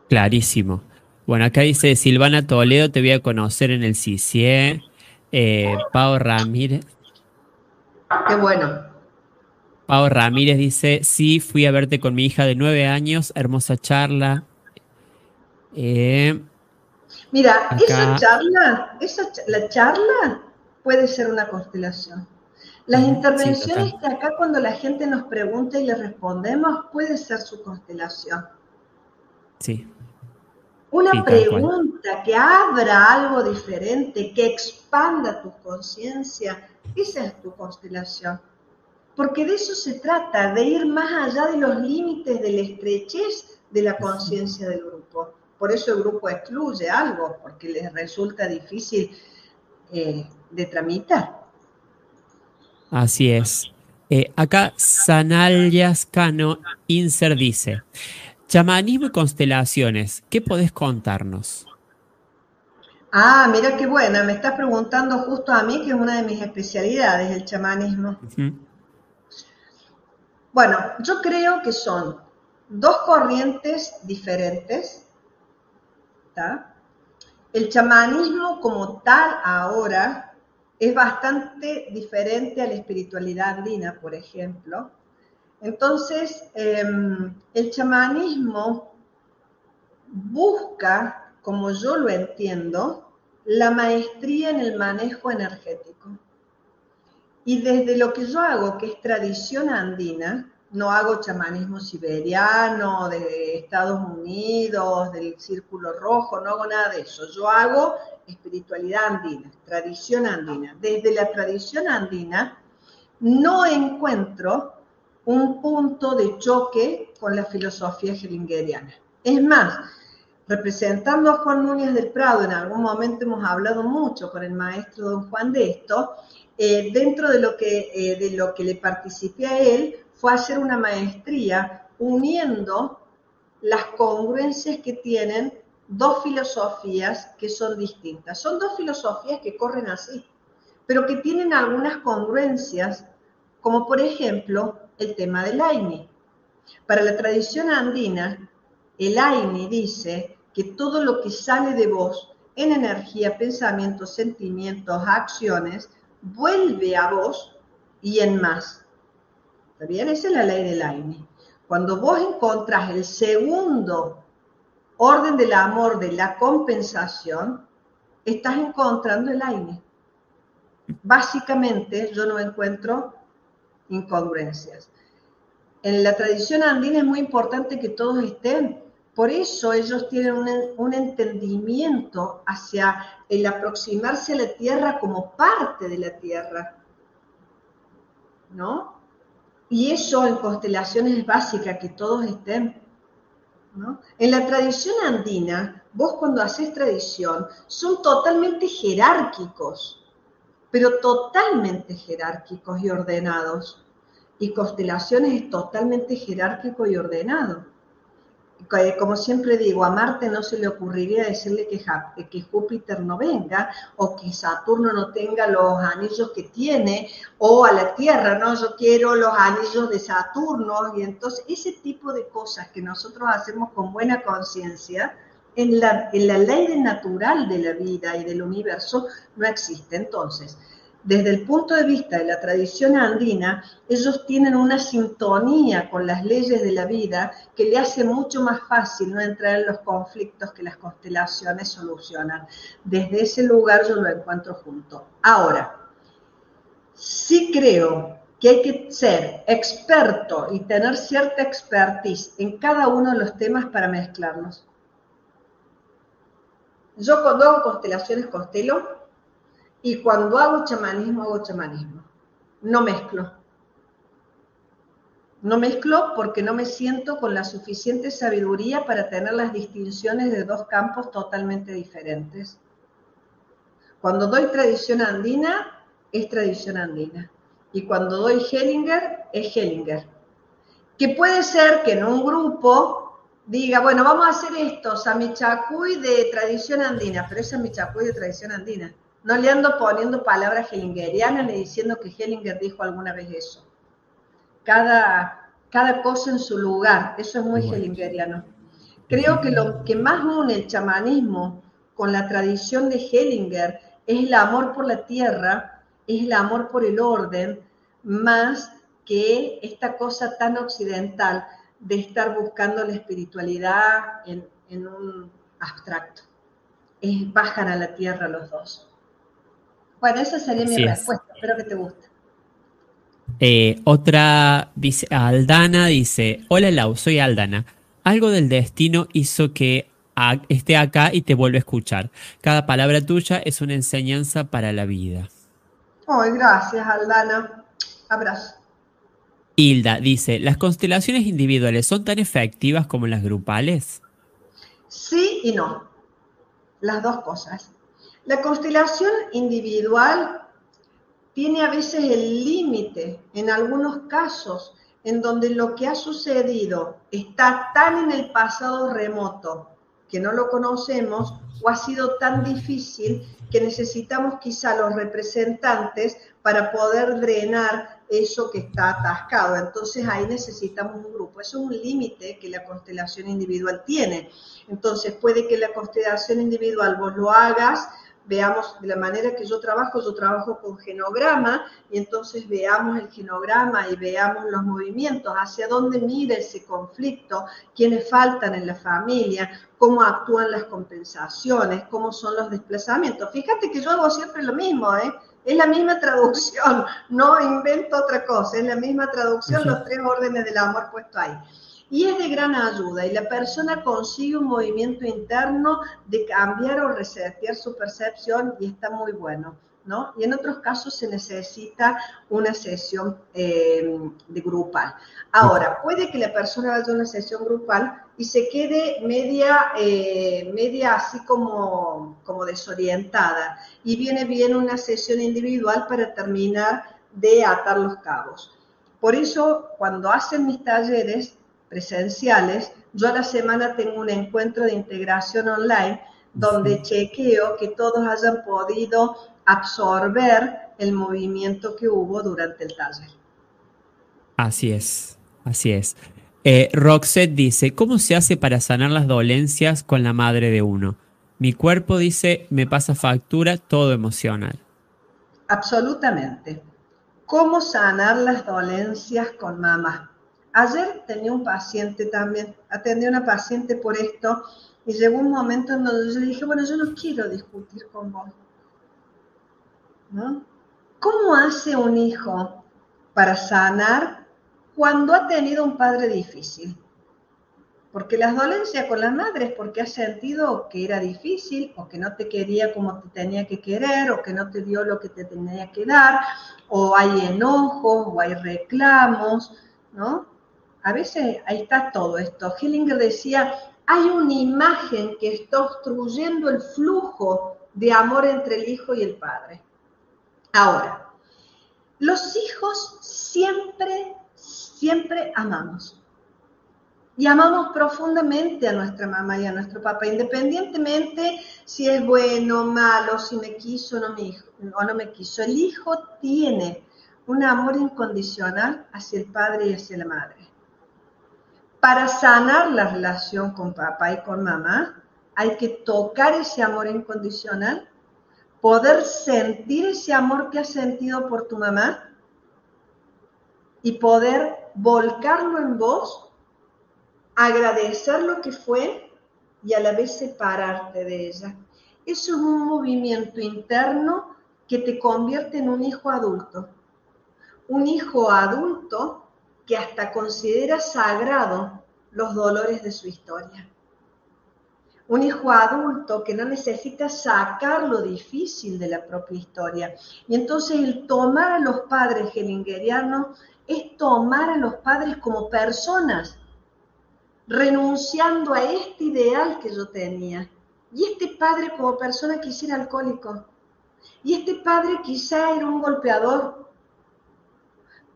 Clarísimo. Bueno, acá dice Silvana Toledo, te voy a conocer en el CICIE. Eh, Pau Ramírez. Qué bueno. Pau Ramírez dice, sí, fui a verte con mi hija de nueve años, hermosa charla. Eh, Mira, esa charla, esa, la charla puede ser una constelación. Las intervenciones que acá cuando la gente nos pregunta y le respondemos puede ser su constelación. Sí. Una pregunta que abra algo diferente, que expanda tu conciencia, esa es tu constelación. Porque de eso se trata, de ir más allá de los límites de la estrechez de la conciencia del grupo. Por eso el grupo excluye algo, porque les resulta difícil eh, de tramitar. Así es. Eh, acá Sanalias Cano Inser dice, chamanismo y constelaciones, ¿qué podés contarnos? Ah, mira qué buena, me estás preguntando justo a mí, que es una de mis especialidades, el chamanismo. Bueno, yo creo que son dos corrientes diferentes. El chamanismo como tal ahora es bastante diferente a la espiritualidad andina, por ejemplo. Entonces, em, el chamanismo busca, como yo lo entiendo, la maestría en el manejo energético. Y desde lo que yo hago, que es tradición andina, no hago chamanismo siberiano, de Estados Unidos, del Círculo Rojo, no hago nada de eso. Yo hago espiritualidad andina, tradición andina. Desde la tradición andina no encuentro un punto de choque con la filosofía hellingeriana. Es más, representando a Juan Núñez del Prado, en algún momento hemos hablado mucho con el maestro don Juan de esto, eh, dentro de lo, que, eh, de lo que le participé a él fue hacer una maestría uniendo las congruencias que tienen dos filosofías que son distintas. Son dos filosofías que corren así, pero que tienen algunas congruencias, como por ejemplo el tema del Aini. Para la tradición andina, el Aini dice que todo lo que sale de vos en energía, pensamientos, sentimientos, acciones, vuelve a vos y en más. ¿Está bien? Esa es la ley del Aini. Cuando vos encontrás el segundo orden del amor de la compensación, estás encontrando el aire. Básicamente yo no encuentro incongruencias. En la tradición andina es muy importante que todos estén, por eso ellos tienen un, entendimiento hacia el aproximarse a la tierra como parte de la tierra. ¿No? Y eso en constelaciones es básica, que todos estén. En la tradición andina, vos cuando haces tradición, son totalmente jerárquicos, pero totalmente jerárquicos y ordenados. Y constelaciones es totalmente jerárquico y ordenado como siempre digo, a Marte no se le ocurriría decirle que, que Júpiter no venga o que Saturno no tenga los anillos que tiene o a la Tierra, no, yo quiero los anillos de Saturno y entonces ese tipo de cosas que nosotros hacemos con buena conciencia, en la, en la ley natural de la vida y del universo no existe. Entonces, desde el punto de vista de la tradición andina, ellos tienen una sintonía con las leyes de la vida que le hace mucho más fácil no entrar en los conflictos que las constelaciones solucionan. Desde ese lugar yo lo encuentro junto. Ahora, sí creo que hay que ser experto y tener cierta expertise en cada uno de los temas para mezclarlos. Yo cuando hago constelaciones constelo y cuando hago chamanismo, hago chamanismo. No mezclo. No mezclo porque no me siento con la suficiente sabiduría para tener las distinciones de dos campos totalmente diferentes. Cuando doy tradición andina, es tradición andina. Y cuando doy Hellinger, es Hellinger. Que puede ser que en un grupo diga, bueno, vamos a hacer esto, Samichacuy de tradición andina, pero es Samichacuy de tradición andina. No le ando poniendo palabras hellingerianas ni diciendo que Hellinger dijo alguna vez eso. Cada, cada cosa en su lugar, eso es muy hellingeriano. Creo que lo que más une el chamanismo con la tradición de Hellinger es el amor por la tierra, es el amor por el orden, más que esta cosa tan occidental de estar buscando la espiritualidad en, un abstracto. Es, bajan a la tierra los dos. Bueno, esa sería mi respuesta. Espero que te guste. Eh, otra dice, Aldana dice, hola Lau, soy Aldana. Algo del destino hizo que esté acá y te vuelva a escuchar. Cada palabra tuya es una enseñanza para la vida. Ay, gracias, Aldana. Abrazo. Hilda dice, ¿las constelaciones individuales son tan efectivas como las grupales? Sí y no. Las dos cosas. La constelación individual tiene a veces el límite, en algunos casos, en donde lo que ha sucedido está tan en el pasado remoto que no lo conocemos o ha sido tan difícil que necesitamos quizá los representantes para poder drenar eso que está atascado. Entonces ahí necesitamos un grupo. Eso es un límite que la constelación individual tiene. Entonces puede que la constelación individual vos lo hagas veamos de la manera que yo trabajo, yo trabajo con genograma y entonces veamos el genograma y veamos los movimientos, hacia dónde mira ese conflicto, quiénes faltan en la familia, cómo actúan las compensaciones, cómo son los desplazamientos. Fíjate que yo hago siempre lo mismo, ¿eh? Es la misma traducción, no invento otra cosa, es la misma traducción, los tres órdenes del amor puesto ahí y es de gran ayuda y la persona consigue un movimiento interno de cambiar o resetear su percepción y está muy bueno. ¿no? Y en otros casos se necesita una sesión eh, de grupal. Ahora, puede que la persona vaya a una sesión grupal y se quede media, eh, media así como, como desorientada y viene bien una sesión individual para terminar de atar los cabos. Por eso, cuando hacen mis talleres, presenciales, yo a la semana tengo un encuentro de integración online donde chequeo que todos hayan podido absorber el movimiento que hubo durante el taller. Así es, así es. Eh, Roxette dice, ¿cómo se hace para sanar las dolencias con la madre de uno? Mi cuerpo dice, me pasa factura, todo emocional. Absolutamente. ¿Cómo sanar las dolencias con mamá? Ayer tenía un paciente también, atendí a una paciente por esto y llegó un momento en donde yo dije, bueno, yo no quiero discutir con vos. ¿Cómo hace un hijo para sanar cuando ha tenido un padre difícil? Porque las dolencias con la madre es porque ha sentido que era difícil o que no te quería como te tenía que querer o que no te dio lo que te tenía que dar o hay enojos o hay reclamos, ¿no? A veces ahí está todo esto. Hillinger decía, hay una imagen que está obstruyendo el flujo de amor entre el hijo y el padre. Ahora, los hijos siempre, siempre amamos. Y amamos profundamente a nuestra mamá y a nuestro papá, independientemente si es bueno, o malo, si me quiso o no me, o no me quiso. El hijo tiene un amor incondicional hacia el padre y hacia la madre. Para sanar la relación con papá y con mamá, hay que tocar ese amor incondicional, poder sentir ese amor que has sentido por tu mamá y poder volcarlo en vos, agradecer lo que fue y a la vez separarte de ella. Eso es un movimiento interno que te convierte en un hijo adulto. Un hijo adulto que hasta considera sagrado los dolores de su historia. Un hijo adulto que no necesita sacar lo difícil de la propia historia. Y entonces el tomar a los padres hellingerianos es tomar a los padres como personas, renunciando a este ideal que yo tenía. Y este padre como persona quizá era alcohólico. Y este padre quizá era un golpeador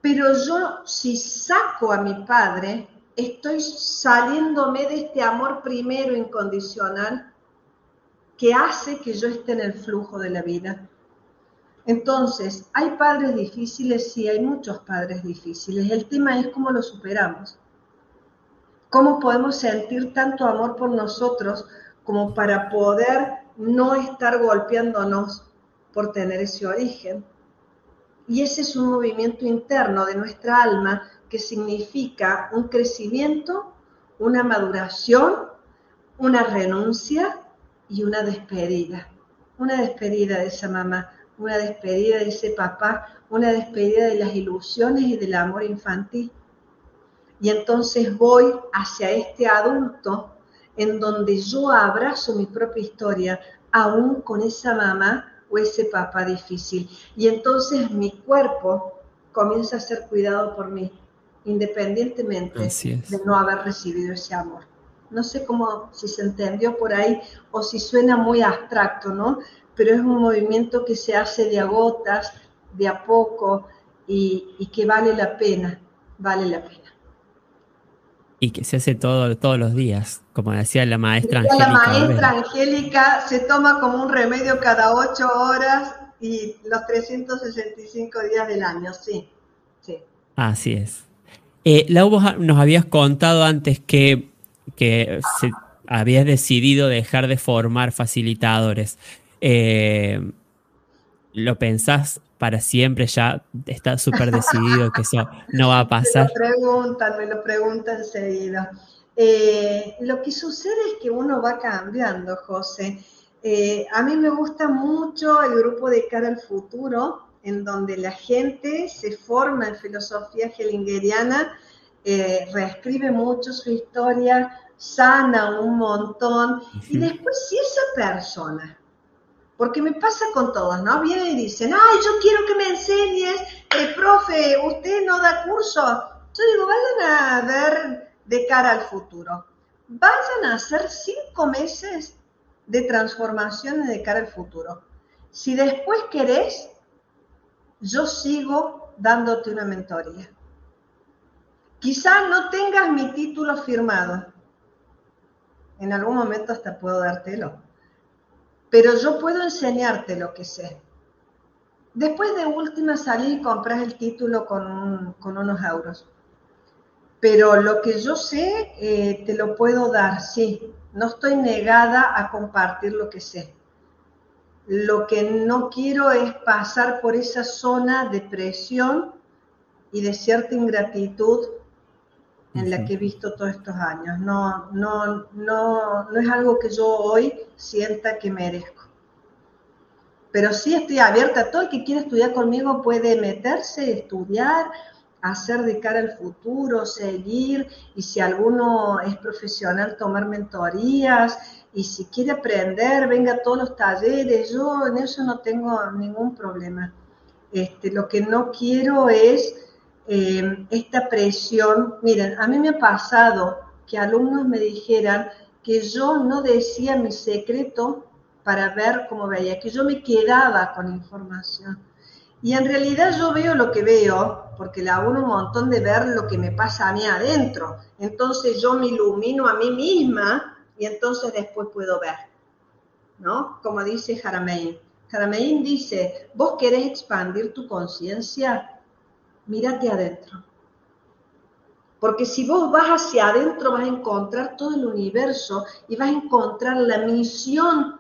pero yo si saco a mi padre, estoy saliéndome de este amor primero incondicional que hace que yo esté en el flujo de la vida. Entonces, ¿hay padres difíciles? Sí, hay muchos padres difíciles. El tema es cómo lo superamos. ¿Cómo podemos sentir tanto amor por nosotros como para poder no estar golpeándonos por tener ese origen? Y ese es un movimiento interno de nuestra alma que significa un crecimiento, una maduración, una renuncia y una despedida. Una despedida de esa mamá, una despedida de ese papá, una despedida de las ilusiones y del amor infantil. Y entonces voy hacia este adulto en donde yo abrazo mi propia historia, aún con esa mamá o ese papá difícil. Y entonces mi cuerpo comienza a ser cuidado por mí, independientemente de no haber recibido ese amor. No sé cómo, si se entendió por ahí o si suena muy abstracto, ¿no? Pero es un movimiento que se hace de a gotas, de a poco y, y que vale la pena, vale la pena. Y que se hace todo, todos los días, como decía la maestra Angélica. La maestra Angélica se toma como un remedio cada ocho horas y los 365 días del año, sí. sí. Así es. Eh, Lau, vos nos habías contado antes que, que se, habías decidido dejar de formar facilitadores. Eh, ¿Lo pensás para siempre ya está súper decidido que eso no va a pasar. Me lo preguntan, me lo preguntan enseguida. Eh, lo que sucede es que uno va cambiando, José. Eh, a mí me gusta mucho el grupo de cara al futuro, en donde la gente se forma en filosofía hellingeriana, eh, reescribe mucho su historia, sana un montón, y después si esa persona porque me pasa con todos, ¿no? Vienen y dicen, ay, yo quiero que me enseñes, el profe, usted no da curso. Yo digo, vayan a ver de cara al futuro. Vayan a hacer cinco meses de transformación de cara al futuro. Si después querés, yo sigo dándote una mentoría. Quizá no tengas mi título firmado. En algún momento hasta puedo dártelo pero yo puedo enseñarte lo que sé. Después de última salí y compras el título con, unos euros. Pero lo que yo sé eh, te lo puedo dar, sí. No estoy negada a compartir lo que sé. Lo que no quiero es pasar por esa zona de presión y de cierta ingratitud en la que he visto todos estos años. No, no, no, no es algo que yo hoy sienta que merezco. Pero sí estoy abierta, todo el que quiera estudiar conmigo puede meterse, estudiar, hacer de cara al futuro, seguir, y si alguno es profesional, tomar mentorías, y si quiere aprender, venga a todos los talleres, yo en eso no tengo ningún problema. Este, lo que no quiero es eh, esta presión. Miren, a mí me ha pasado que alumnos me dijeran que yo no decía mi secreto para ver cómo veía, que yo me quedaba con información. Y en realidad yo veo lo que veo, porque le hago un montón de ver lo que me pasa a mí adentro. Entonces yo me ilumino a mí misma y entonces después puedo ver. ¿No? Como dice Jaramein. Jaramein dice, vos querés expandir tu conciencia, mírate adentro. Porque si vos vas hacia adentro vas a encontrar todo el universo y vas a encontrar la misión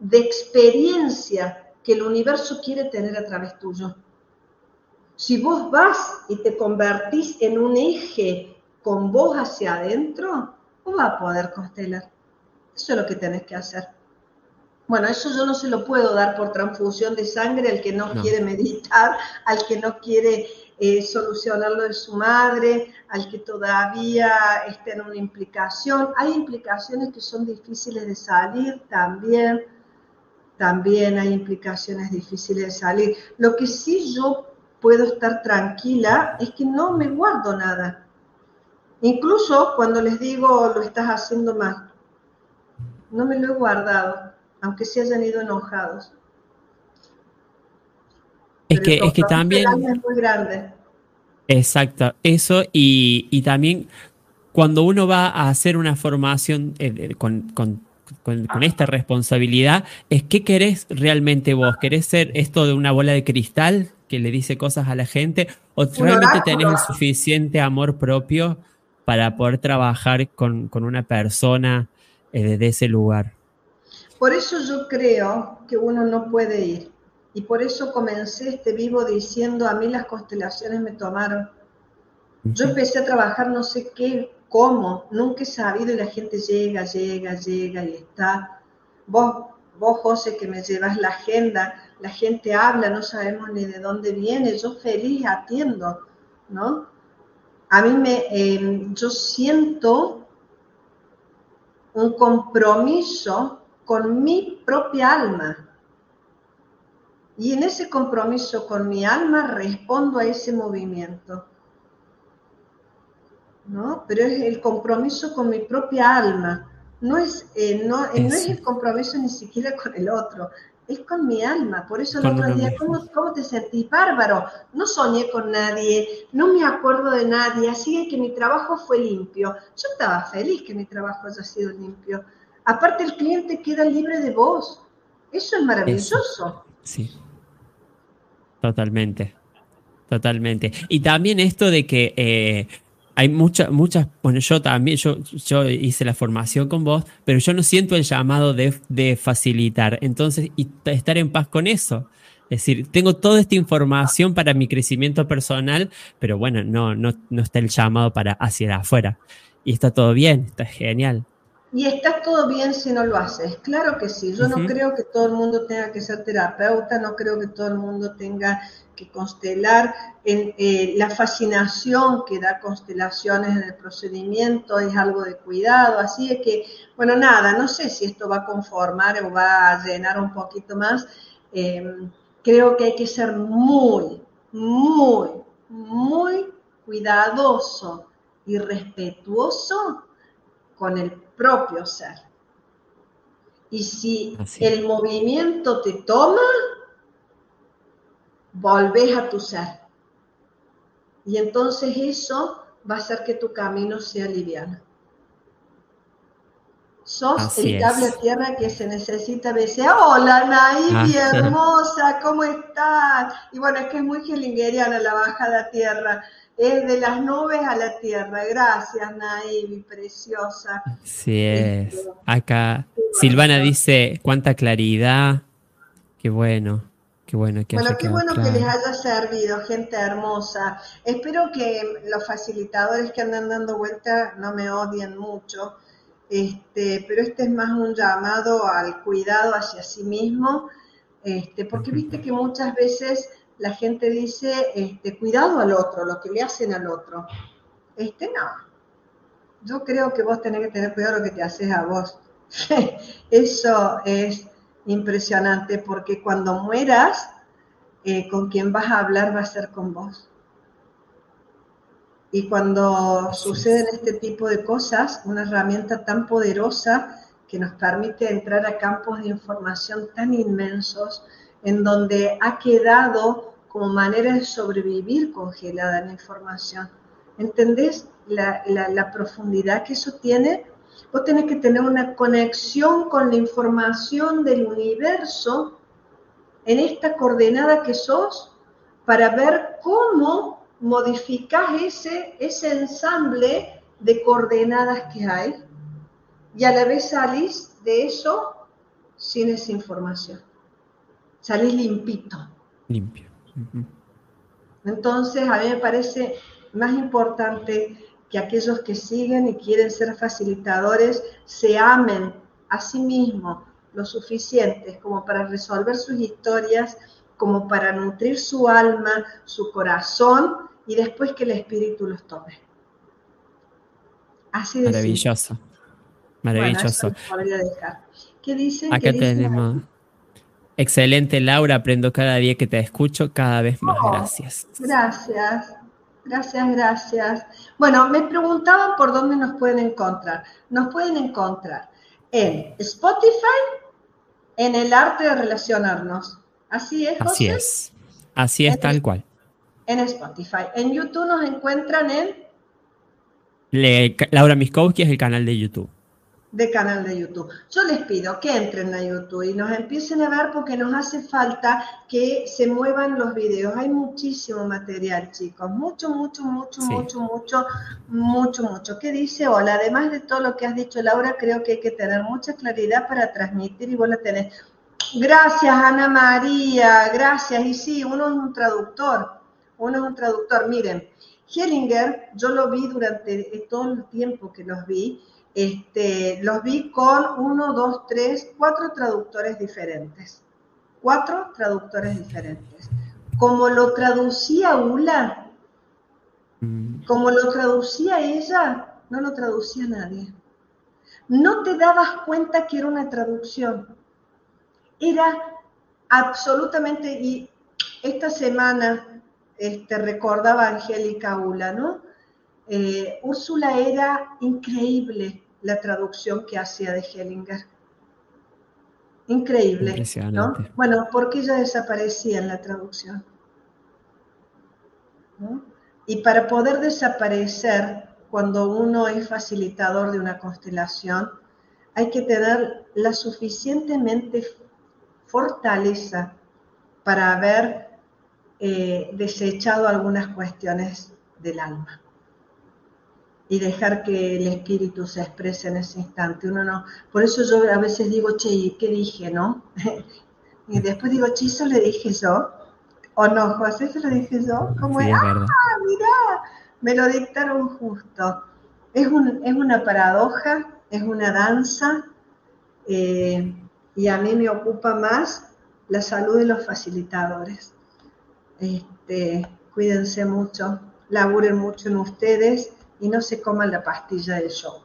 de experiencia que el universo quiere tener a través tuyo. Si vos vas y te convertís en un eje con vos hacia adentro, vos vas a poder constelar. Eso es lo que tenés que hacer. Bueno, eso yo no se lo puedo dar por transfusión de sangre al que no. quiere meditar, al que no quiere eh, solucionar lo de su madre, al que todavía está en una implicación. Hay implicaciones que son difíciles de salir también, también hay implicaciones difíciles de salir. Lo que sí yo puedo estar tranquila es que no me guardo nada. Incluso cuando les digo lo estás haciendo mal, no me lo he guardado, aunque se hayan ido enojados. Es que, es que también... Es muy grande. Exacto, eso y, también cuando uno va a hacer una formación eh, con, esta responsabilidad, es qué querés realmente vos. ¿Querés ser esto de una bola de cristal que le dice cosas a la gente? ¿O realmente tenés el suficiente amor propio para poder trabajar con, una persona desde eh, ese lugar? Por eso yo creo que uno no puede ir. Y por eso comencé este vivo diciendo, a mí las constelaciones me tomaron. Yo empecé a trabajar no sé qué, cómo, nunca he sabido y la gente llega, llega, llega y está. Vos, vos José, que me llevas la agenda, la gente habla, no sabemos ni de dónde viene, yo feliz atiendo, ¿no? A mí me, eh, yo siento un compromiso con mi propia alma. Y en ese compromiso con mi alma respondo a ese movimiento. ¿No? Pero es el compromiso con mi propia alma. No es, eh, no, eh, no es el compromiso ni siquiera con el otro, es con mi alma. Por eso el otro día, ¿cómo, ¿cómo, te sentís bárbaro? No soñé con nadie, no me acuerdo de nadie, así que mi trabajo fue limpio. Yo estaba feliz que mi trabajo haya sido limpio. Aparte el cliente queda libre de voz. Eso es maravilloso. Sí. Totalmente. Totalmente. Y también esto de que eh, hay muchas, muchas, bueno, yo también, yo, yo hice la formación con vos, pero yo no siento el llamado de, facilitar. Entonces, y estar en paz con eso. Es decir, tengo toda esta información para mi crecimiento personal, pero bueno, no, no, no está el llamado para hacia afuera. Y está todo bien, está genial. Y está todo bien si no lo haces. Claro que sí. Yo no creo que todo el mundo tenga que ser terapeuta, no creo que todo el mundo tenga que constelar. En, eh, la fascinación que da constelaciones en el procedimiento es algo de cuidado. Así es que, bueno, nada, no sé si esto va a conformar o va a llenar un poquito más. Em, creo que hay que ser muy, muy, muy cuidadoso y respetuoso con el propio ser. Y si el movimiento te toma, volvés a tu ser. Y entonces eso va a hacer que tu camino sea liviano. Sos el cable a tierra que se necesita decir, hola Naivi, ah, hermosa, ¿cómo estás? Y bueno, es que es muy hellingeriana la bajada a tierra es de las nubes a la tierra. Gracias, Naivi, preciosa. Sí es. Acá Silvana dice, cuánta claridad. Qué bueno. Qué bueno que Bueno, qué bueno que les haya servido, gente hermosa. Espero que los facilitadores que andan dando vuelta no me odien mucho, este, pero este es más un llamado al cuidado hacia sí mismo, este, porque viste que muchas veces la gente dice, este, cuidado al otro, lo que le hacen al otro. Este no. Yo creo que vos tenés que tener cuidado lo que te haces a vos. Eso es impresionante porque cuando mueras, eh, con quien vas a hablar va a ser con vos. Y cuando suceden este tipo de cosas, una herramienta tan poderosa que nos permite entrar a campos de información tan inmensos, en donde ha quedado como manera de sobrevivir congelada la información. ¿Entendés la, profundidad que eso tiene? Vos tenés que tener una conexión con la información del universo en esta coordenada que sos para ver cómo modificás ese, ese ensamble de coordenadas que hay y a la vez salís de eso sin esa información salís limpito. Limpio. Entonces, a mí me parece más importante que aquellos que siguen y quieren ser facilitadores se amen a sí mismos lo suficiente como para resolver sus historias, como para nutrir su alma, su corazón y después que el espíritu los tome. Así de Maravilloso. Maravilloso. ¿Qué dicen? Acá tenemos. Excelente, Laura. Aprendo cada día que te escucho, cada vez más. Oh, gracias. Gracias. Gracias, gracias. Bueno, me preguntaban por dónde nos pueden encontrar. Nos pueden encontrar en Spotify, en el arte de relacionarnos. Así es. Así es. Así es, tal cual. En Spotify. En YouTube nos encuentran en Laura Miskowski es el canal de YouTube de canal de YouTube. Yo les pido que entren a YouTube y nos empiecen a ver porque nos hace falta que se muevan los videos. Hay muchísimo material, chicos. Mucho, mucho, mucho, mucho, mucho, mucho, mucho. ¿Qué dice? Hola, además de todo lo que has dicho, Laura, creo que hay que tener mucha claridad para transmitir y vos la tenés. Gracias, Ana María, gracias. Y sí, uno es un traductor, uno es un traductor. Miren, Hellinger, yo lo vi durante todo el tiempo que los vi, este, los vi con uno, dos, tres, cuatro traductores diferentes. Cuatro traductores diferentes. Como lo traducía Ula, mm. como lo traducía ella, no lo traducía nadie. No te dabas cuenta que era una traducción. Era absolutamente, y esta semana este, recordaba Angélica Ula, ¿no? Eh, Úrsula era increíble la traducción que hacía de Hellinger. Increíble. ¿no? Bueno, porque ella desaparecía en la traducción. Y para poder desaparecer cuando uno es facilitador de una constelación, hay que tener la suficientemente fortaleza para haber eh, desechado algunas cuestiones del alma y dejar que el espíritu se exprese en ese instante. Uno no, por eso yo a veces digo, che, ¿qué dije, no? y después digo, che, ¿eso le dije yo? ¿O no, José, eso lo dije yo? ¿Cómo es? ¡Ah, mira! Me lo dictaron justo. Es, un, es una paradoja, es una danza, eh, y a mí me ocupa más la salud de los facilitadores. Este, cuídense mucho, laburen mucho en ustedes y no se coman la pastilla del show.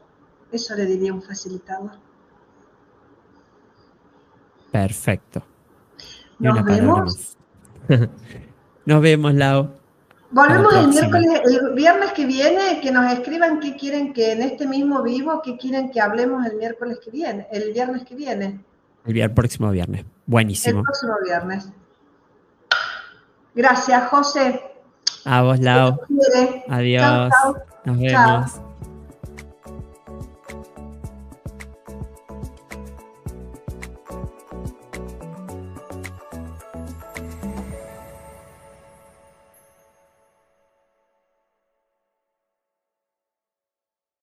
Eso le diría un facilitador. Perfecto. Nos vemos. Nos vemos, Lau. Volvemos el miércoles, el viernes que viene, que nos escriban qué quieren que en este mismo vivo, qué quieren que hablemos el miércoles que viene, el viernes que viene. El, próximo viernes. Buenísimo. El próximo viernes. Gracias, José. A vos, Lau. Adiós. Nos vemos.